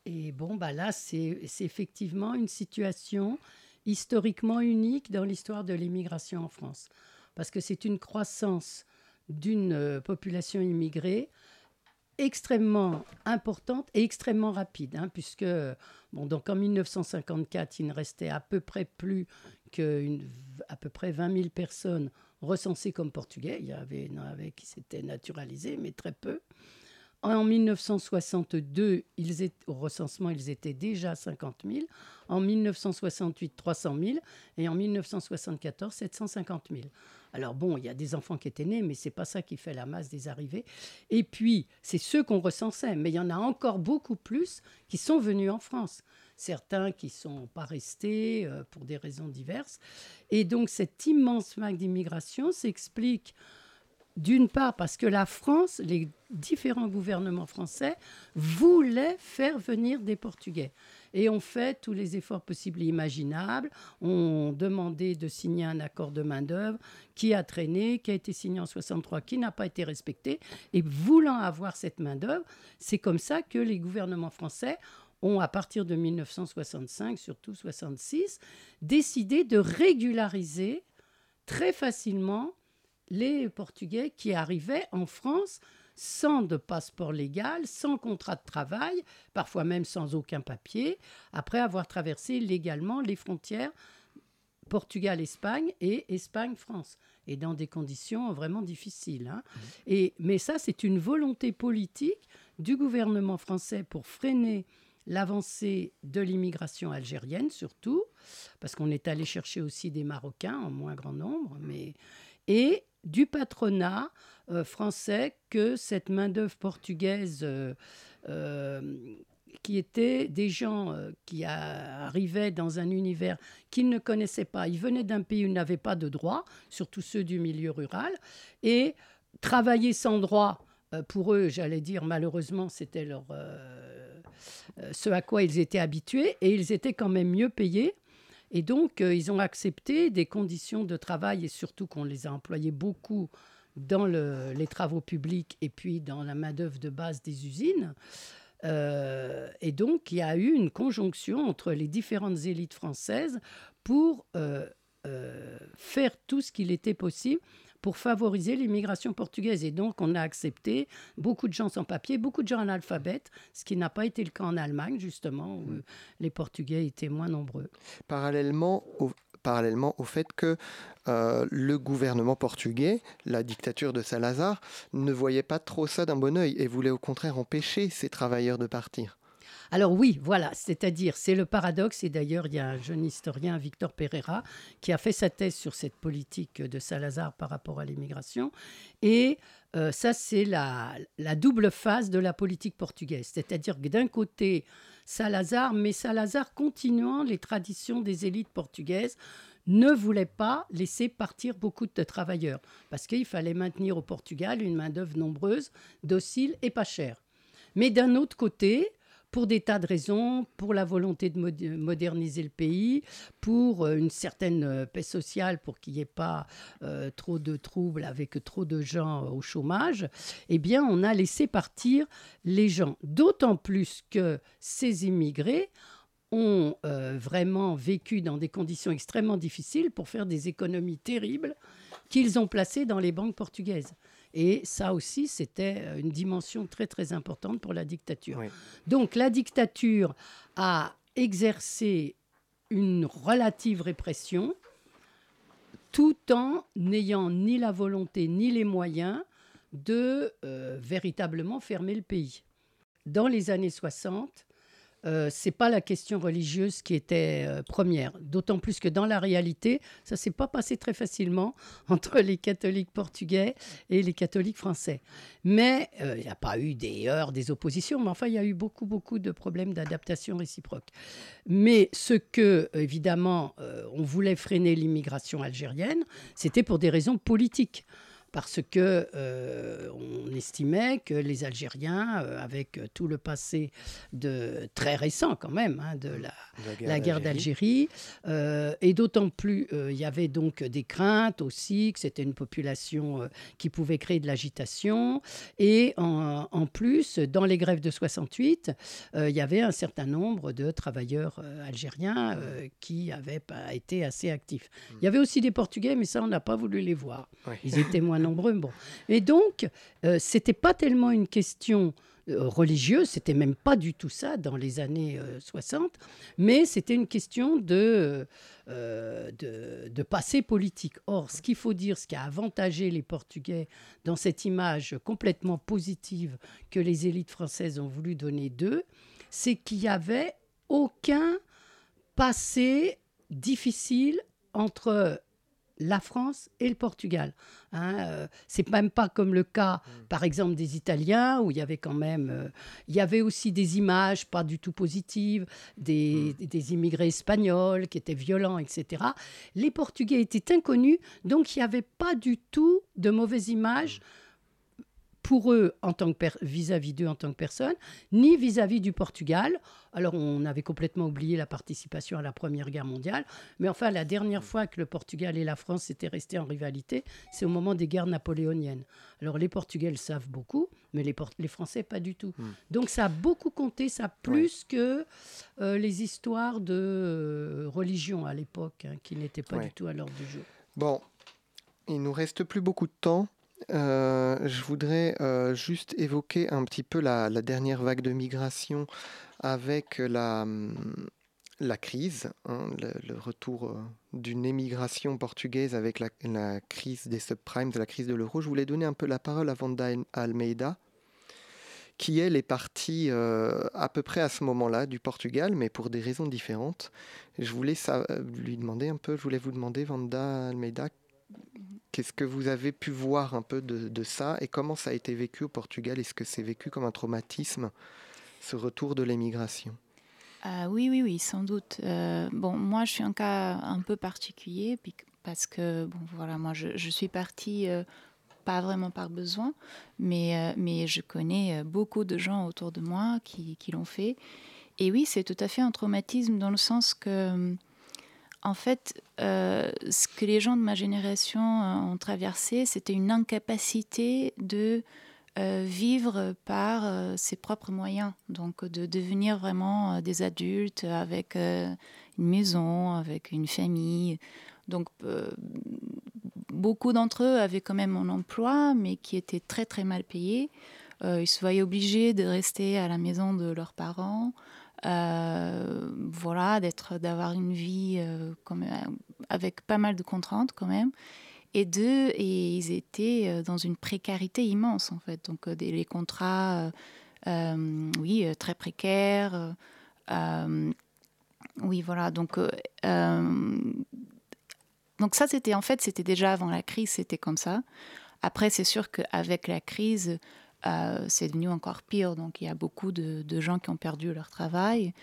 D: Et bon, bah là, c'est effectivement une situation historiquement unique dans l'histoire de l'immigration en France. Parce que c'est une croissance d'une euh, population immigrée extrêmement importante et extrêmement rapide, hein, puisque bon, donc en 1954, il ne restait à peu près plus que à peu près 20 000 personnes recensées comme portugais. Il y en avait qui s'étaient naturalisés, mais très peu. En 1962, ils étaient, au recensement, ils étaient déjà 50 000. En 1968, 300 000. Et en 1974, 750 000. Alors bon, il y a des enfants qui étaient nés, mais c'est pas ça qui fait la masse des arrivées. Et puis, c'est ceux qu'on recensait, mais il y en a encore beaucoup plus qui sont venus en France. Certains qui sont pas restés euh, pour des raisons diverses. Et donc, cette immense vague d'immigration s'explique d'une part parce que la France, les différents gouvernements français voulaient faire venir des Portugais et ont fait tous les efforts possibles et imaginables, ont demandé de signer un accord de main-d'œuvre qui a traîné, qui a été signé en 63, qui n'a pas été respecté. Et voulant avoir cette main-d'œuvre, c'est comme ça que les gouvernements français ont, à partir de 1965, surtout 66, décidé de régulariser très facilement les Portugais qui arrivaient en France sans de passeport légal, sans contrat de travail, parfois même sans aucun papier, après avoir traversé légalement les frontières Portugal-Espagne et Espagne-France, et dans des conditions vraiment difficiles. hein. Et, mais ça, c'est une volonté politique du gouvernement français pour freiner l'avancée de l'immigration algérienne, surtout, parce qu'on est allé chercher aussi des Marocains en moins grand nombre, mais et du patronat euh, français que cette main-d'œuvre portugaise euh, euh, qui étaient des gens qui arrivaient dans un univers qu'ils ne connaissaient pas. Ils venaient d'un pays où ils n'avaient pas de droit, surtout ceux du milieu rural, et travailler sans droit, pour eux, j'allais dire, malheureusement, c'était leur, ce à quoi ils étaient habitués, et ils étaient quand même mieux payés. Et donc, euh, ils ont accepté des conditions de travail, et surtout qu'on les a employés beaucoup dans le- les travaux publics et puis dans la main-d'œuvre de base des usines. Euh, et donc, il y a eu une conjonction entre les différentes élites françaises pour euh, faire tout ce qu'il était possible pour favoriser l'immigration portugaise. Et donc, on a accepté beaucoup de gens sans papier, beaucoup de gens analphabètes, ce qui n'a pas été le cas en Allemagne, justement, où les Portugais étaient moins nombreux.
C: parallèlement au, parallèlement au fait que euh, le gouvernement portugais, la dictature de Salazar, ne voyait pas trop ça d'un bon œil et voulait au contraire empêcher ces travailleurs de partir.
D: Alors oui, voilà, c'est-à-dire, c'est le paradoxe, et d'ailleurs, il y a un jeune historien, Victor Pereira, qui a fait sa thèse sur cette politique de Salazar par rapport à l'immigration, et euh, ça, c'est la, la double phase de la politique portugaise, c'est-à-dire que d'un côté, Salazar, mais Salazar continuant les traditions des élites portugaises, ne voulait pas laisser partir beaucoup de travailleurs, parce qu'il fallait maintenir au Portugal une main-d'œuvre nombreuse, docile et pas chère. Mais d'un autre côté, pour des tas de raisons, pour la volonté de mod- moderniser le pays, pour euh, une certaine euh, paix sociale, pour qu'il n'y ait pas euh, trop de troubles avec trop de gens au chômage, eh bien, on a laissé partir les gens. D'autant plus que ces immigrés ont vraiment vécu dans des conditions extrêmement difficiles pour faire des économies terribles qu'ils ont placées dans les banques portugaises. Et ça aussi, c'était euh, une dimension très très importante pour la dictature. Donc la dictature a exercé une relative répression tout en n'ayant ni la volonté ni les moyens de véritablement fermer le pays. Dans les années 60, euh, c'est pas la question religieuse qui était euh, première. D'autant plus que dans la réalité, ça s'est pas passé très facilement entre les catholiques portugais et les catholiques français. Mais euh, il n'y a pas eu des heurts, des oppositions, mais enfin il y a eu beaucoup beaucoup de problèmes d'adaptation réciproque. Mais ce que évidemment on voulait freiner l'immigration algérienne, c'était pour des raisons politiques parce que euh, on estimait que les Algériens, euh, avec tout le passé de très récent quand même hein, de la, guerre, d'Algérie, euh, et d'autant plus, il y avait donc des craintes aussi que c'était une population qui pouvait créer de l'agitation, et en, en, plus, dans les grèves de 68, il y avait un certain nombre de travailleurs algériens qui avaient pas été assez actifs. Il y avait aussi des Portugais, mais ça, on n'a pas voulu les voir. Ils étaient moins nombreux. Bon. Et donc, euh, c'était pas tellement une question euh, religieuse, c'était même pas du tout ça dans les années 60, euh, mais c'était une question de, de, de, passé politique. Or, ce qu'il faut dire, ce qui a avantagé les Portugais dans cette image complètement positive que les élites françaises ont voulu donner d'eux, c'est qu'il n'y avait aucun passé difficile entre la France et le Portugal. Hein, euh, c'est même pas comme le cas, mm. par exemple, des Italiens, où il y avait quand même, euh, il y avait aussi des images pas du tout positives, des, mm. des, immigrés espagnols qui étaient violents, etc. Les Portugais étaient inconnus, donc il n'y avait pas du tout de mauvaises images. Mm pour eux en tant que vis-à-vis d'eux en tant que personne, ni vis-à-vis du Portugal. Alors on avait complètement oublié la participation à la Première Guerre mondiale, mais enfin la dernière fois que le Portugal et la France étaient restés en rivalité, c'est au moment des guerres napoléoniennes. Alors les Portugais le savent beaucoup, mais les, les Français pas du tout. Hmm. Donc ça a beaucoup compté, ça plus que euh, les histoires de euh, religion à l'époque, hein, qui n'étaient pas du tout à l'ordre du jour.
C: Bon, il nous reste plus beaucoup de temps. Euh, je voudrais euh, juste évoquer un petit peu la, dernière vague de migration avec la, hum, la crise, hein, le, retour euh, d'une émigration portugaise avec la, crise des subprimes, la crise de l'euro. Je voulais donner un peu la parole à Vanda Almeida, qui elle est partie à peu près à ce moment-là du Portugal, mais pour des raisons différentes. Je voulais lui demander un peu, je voulais vous demander, Vanda Almeida, Qu'est-ce que vous avez pu voir un peu de, ça et comment ça a été vécu au Portugal? Est-ce que c'est vécu comme un traumatisme, ce retour de l'émigration?
E: Ah Oui, oui, oui, sans doute. Euh, bon, moi, je suis un cas un peu particulier parce que, bon, voilà, moi, je, suis partie euh, pas vraiment par besoin, mais, euh, mais je connais beaucoup de gens autour de moi qui, qui l'ont fait. Et oui, c'est tout à fait un traumatisme dans le sens que en fait, euh, ce que les gens de ma génération euh, ont traversé, c'était une incapacité de euh, vivre par ses propres moyens, donc de devenir vraiment des adultes avec une maison, avec une famille. Donc, beaucoup d'entre eux avaient quand même un emploi, mais qui était très très mal payé. ils se voyaient obligés de rester à la maison de leurs parents. Euh, voilà, d'être, d'avoir une vie euh, euh, avec pas mal de contraintes quand même. Et deux, et ils étaient dans une précarité immense en fait. Donc les contrats, oui, très précaires. oui, voilà. Donc donc ça, c'était en fait, c'était déjà avant la crise, c'était comme ça. Après, c'est sûr qu'avec la crise, euh, c'est devenu encore pire. Donc il y a beaucoup de, gens qui ont perdu leur travail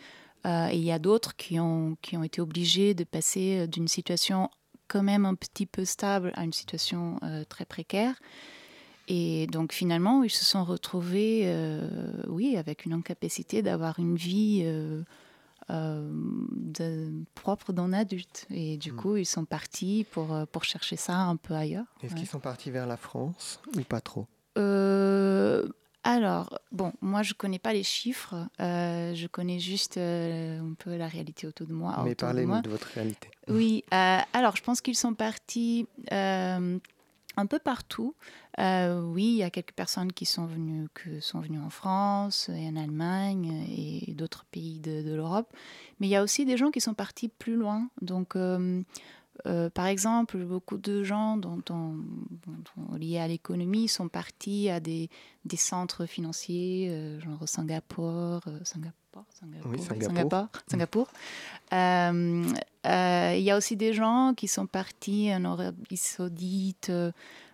E: euh, et il y a d'autres qui ont, qui ont été obligés de passer d'une situation quand même un petit peu stable à une situation euh, très précaire. Et donc finalement, ils se sont retrouvés, oui, avec une incapacité d'avoir une vie propre d'un adulte. Et du hmm. coup, ils sont partis pour, pour chercher ça un peu ailleurs.
C: Est-ce qu'ils sont partis vers la France ou pas trop?
E: Euh, alors, bon, moi je connais pas les chiffres, euh, je connais juste euh, un peu la réalité autour de moi.
C: Mais parlez-nous de, votre réalité.
E: Oui, alors je pense qu'ils sont partis un peu partout. oui, il y a quelques personnes qui sont venues, que sont venues en France et en Allemagne et d'autres pays de, de l'Europe, mais il y a aussi des gens qui sont partis plus loin. Donc
Q: euh, par exemple, beaucoup de gens dont on, liés à l'économie sont partis à des, des centres financiers, euh, genre Singapour, euh, Singapour, Singapour, Singapour. Il y a aussi des gens qui sont partis en Arabie Saoudite.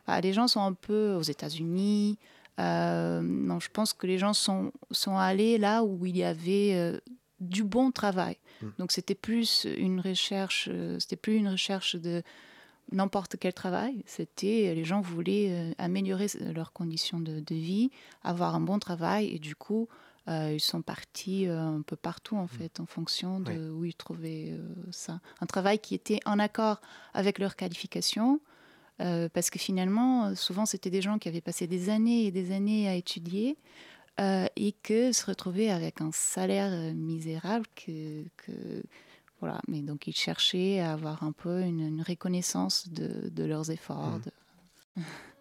Q: Ah, les gens sont un peu aux États-Unis. non, je pense que les gens sont, sont allés là où il y avait du bon travail. Mm. Donc c'était plus une recherche, euh, c'était plus une recherche de n'importe quel travail. C'était les gens voulaient euh, améliorer leurs conditions de, vie, avoir un bon travail et du coup euh, ils sont partis un peu partout en mm. fait en fonction de où ils trouvaient ça. Un travail qui était en accord avec leurs qualifications. parce que finalement, souvent, c'était des gens qui avaient passé des années et des années à étudier, euh, et que se retrouver avec un salaire euh, misérable que, que, voilà mais donc ils cherchaient à avoir un peu une, reconnaissance de, de, leurs efforts mmh.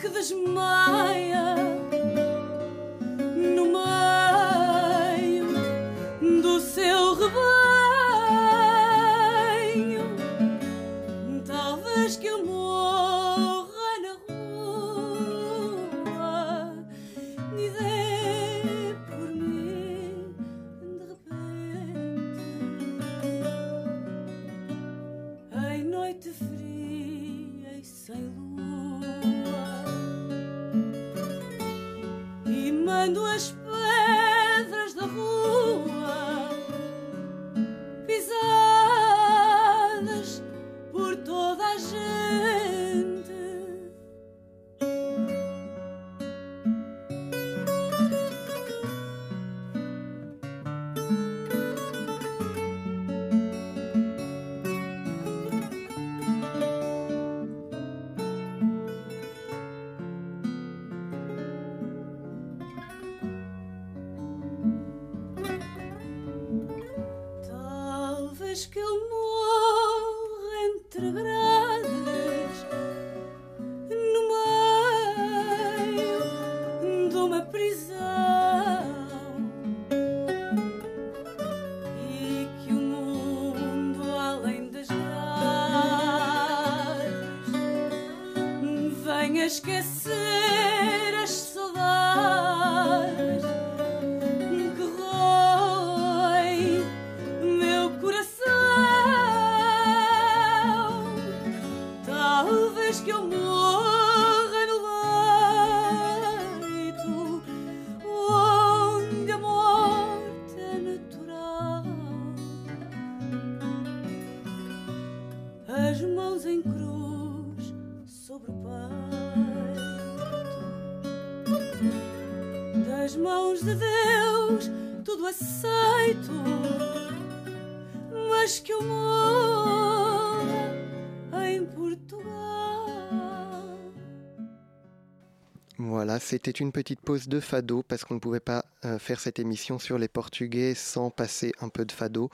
Q: que desmaia.
C: C'était une petite pause de fado parce qu'on ne pouvait pas euh, faire cette émission sur les Portugais sans passer un peu de fado.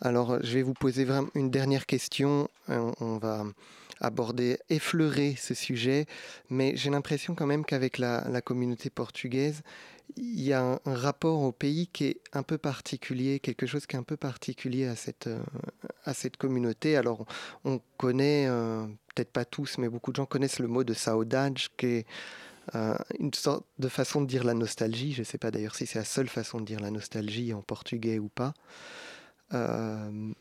C: Alors, je vais vous poser vraiment une dernière question. Euh, on va aborder, effleurer ce sujet, mais j'ai l'impression quand même qu'avec la, communauté portugaise, il y a un, rapport au pays qui est un peu particulier, quelque chose qui est un peu particulier à cette, euh, à cette communauté. Alors, on connaît, peut-être pas tous, mais beaucoup de gens connaissent le mot de saudade, qui est euh, une sorte de façon de dire la nostalgie. Je ne sais pas d'ailleurs si c'est la seule façon de dire la nostalgie en portugais ou pas. Euh,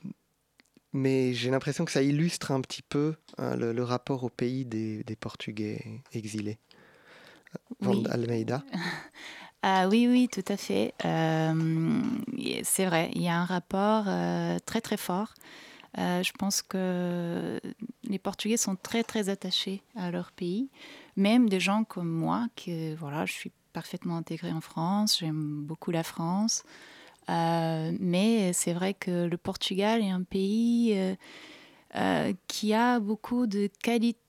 C: mais j'ai l'impression que ça illustre un petit peu hein, le, rapport au pays des, Portugais exilés.
Q: Oui.
C: Almeida.
E: Ah oui, oui, tout à fait. Euh, c'est vrai, il y a un rapport euh, très très fort. Euh, je pense que les Portugais sont très très attachés à leur pays, même des gens comme moi, que voilà, je suis parfaitement intégrée en France, j'aime beaucoup la France, mais c'est vrai que le Portugal est un pays qui a beaucoup de qualités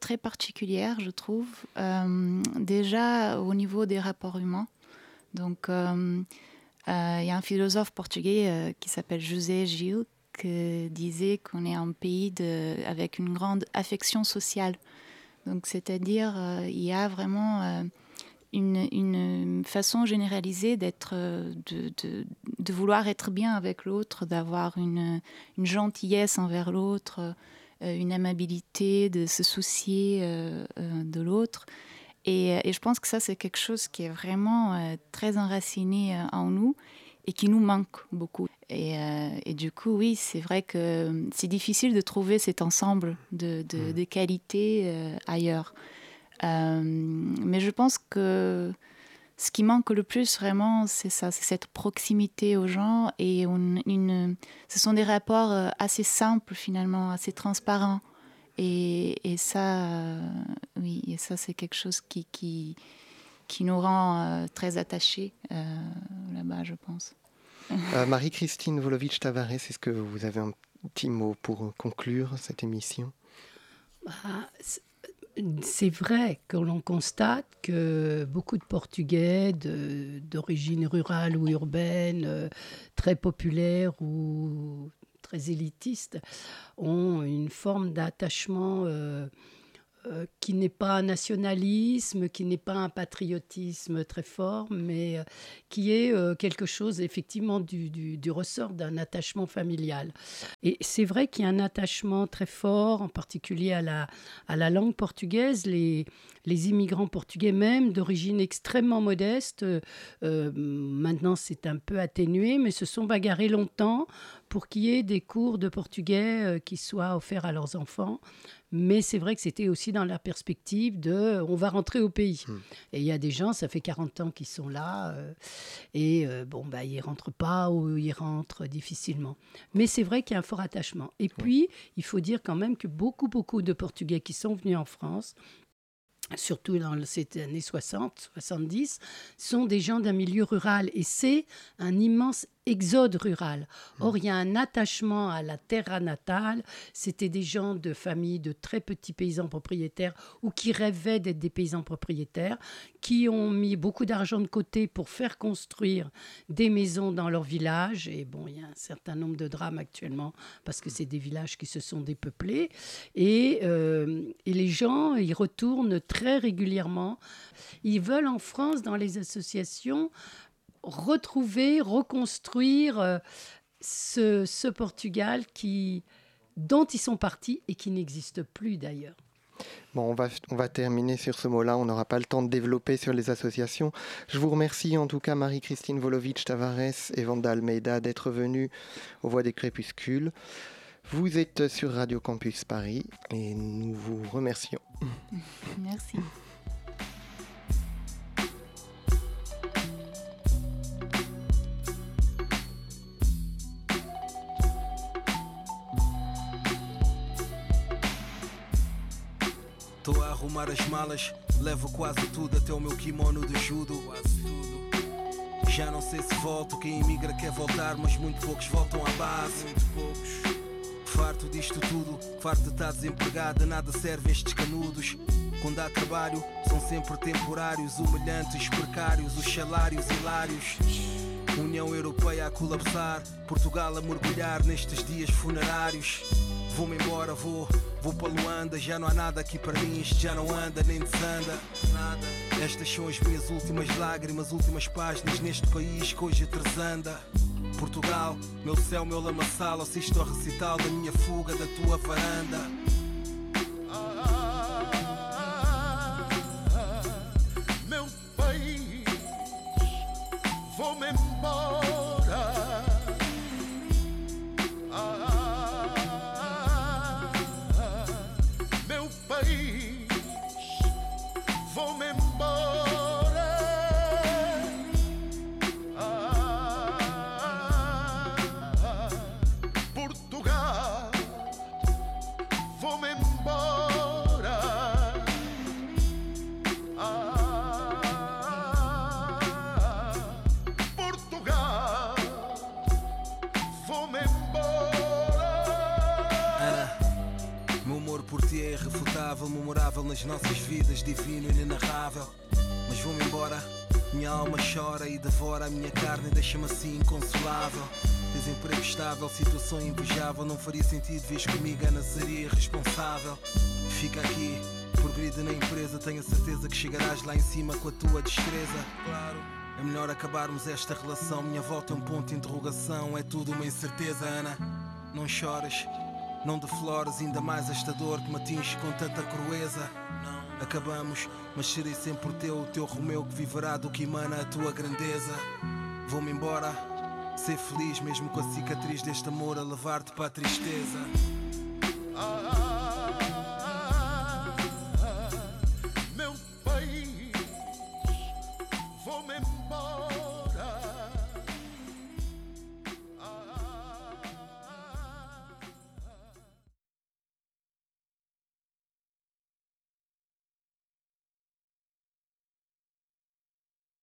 E: très particulière, je trouve, euh, déjà au niveau des rapports humains. Donc, euh, euh, il y a un philosophe portugais qui s'appelle José Gil qui disait qu'on est un pays avec une grande affection sociale. Donc, c'est-à-dire, il y a vraiment une, une, façon généralisée d'être, de, de, de, vouloir être bien avec l'autre, d'avoir une, une, gentillesse envers l'autre, euh, une amabilité, de se soucier euh, euh, de l'autre. Et, je pense que ça, c'est quelque chose qui est vraiment très enraciné en nous et qui nous manque beaucoup. Et, du coup, oui, c'est vrai que c'est difficile de trouver cet ensemble de, de, de qualités ailleurs. Mais je pense que ce qui manque le plus vraiment, c'est ça, c'est cette proximité aux gens et une, ce sont des rapports euh, assez simples finalement, assez transparents. Et, ça, euh, oui, et ça c'est quelque chose qui, qui, qui nous rend euh, très attachés là-bas, je pense.
C: Marie-Christine Volovitch-Tavares, est-ce que vous avez un petit mot pour conclure cette émission?
D: Bah, c'est vrai que l'on constate que beaucoup de Portugais d'origine rurale ou urbaine, euh, très populaires ou très élitistes, ont une forme d'attachement euh, euh, qui n'est pas un nationalisme, qui n'est pas un patriotisme très fort, mais euh, qui est euh, quelque chose effectivement du, ressort d'un attachement familial. Et c'est vrai qu'il y a un attachement très fort, en particulier à la, à la langue portugaise. Les, les immigrants portugais même d'origine extrêmement modeste, maintenant c'est un peu atténué, mais se sont bagarrés longtemps pour qu'il y ait des cours de portugais qui soient offerts à leurs enfants mais c'est vrai que c'était aussi dans la perspective de on va rentrer au pays. Hmm. Et il y a des gens, ça fait 40 ans qu'ils sont là, euh, et euh, bon, bah, ils ne rentrent pas ou ils rentrent difficilement. Mais c'est vrai qu'il y a un fort attachement. Et puis, il faut dire quand même que beaucoup, beaucoup de Portugais qui sont venus en France surtout dans ces années 60, 70, sont des gens d'un milieu rural. Et c'est un immense exode rural. Mmh. Or, il y a un attachement à la terre natale. C'était des gens de famille de très petits paysans propriétaires ou qui rêvaient d'être des paysans propriétaires, qui ont mis beaucoup d'argent de côté pour faire construire des maisons dans leur village. Et bon, il y a un certain nombre de drames actuellement parce que c'est des villages qui se sont dépeuplés. Et, euh, et les gens, ils retournent très régulièrement. Ils veulent en France, dans les associations, retrouver, reconstruire euh, ce, Portugal qui, dont ils sont partis et qui n'existe plus d'ailleurs.
C: Bon, on va, on va terminer sur ce mot-là. On n'aura pas le temps de développer sur les associations. Je vous remercie en tout cas Marie-Christine Volovitch Tavares et Vanda Almeida d'être venus aux Voix des Crépuscules. Vous êtes sur Radio Campus Paris et nous vous remercions.
E: Merci.
N: Arrumar as malas, levo quase tudo, até o meu kimono de judo. Já não sei se volto, quem imigra quer voltar, mas muito poucos voltam à base. Farto disto tudo, farto de estar desempregado, nada serve estes canudos. Quando há trabalho, são sempre temporários, humilhantes, precários, os salários hilários. União Europeia a colapsar, Portugal a mergulhar nestes dias funerários. Vou-me embora, vou, vou para Luanda. Já não há nada aqui para mim, isto já não anda nem desanda. Nada. Estas são as minhas últimas lágrimas, últimas páginas neste país que hoje tresanda. Portugal, meu céu, meu lamaçal, assisto ao recital da minha fuga da tua varanda. Nas nossas vidas, divino e inenarrável. Mas vou-me embora, minha alma chora e devora a minha carne deixa-me assim inconsolável. Desemprego estável, situação invejável, não faria sentido vis comigo, Ana seria irresponsável. Fica aqui, progride na empresa, tenho a certeza que chegarás lá em cima com a tua destreza. Claro. É melhor acabarmos esta relação. Minha volta é um ponto de interrogação. É tudo uma incerteza, Ana. Não chores, não deflores, ainda mais esta dor que me atinge com tanta crueza. Acabamos, mas serei sempre teu, o teu Romeu que viverá do que emana a tua grandeza. Vou-me embora, ser feliz mesmo com a cicatriz deste amor a levar-te para a tristeza.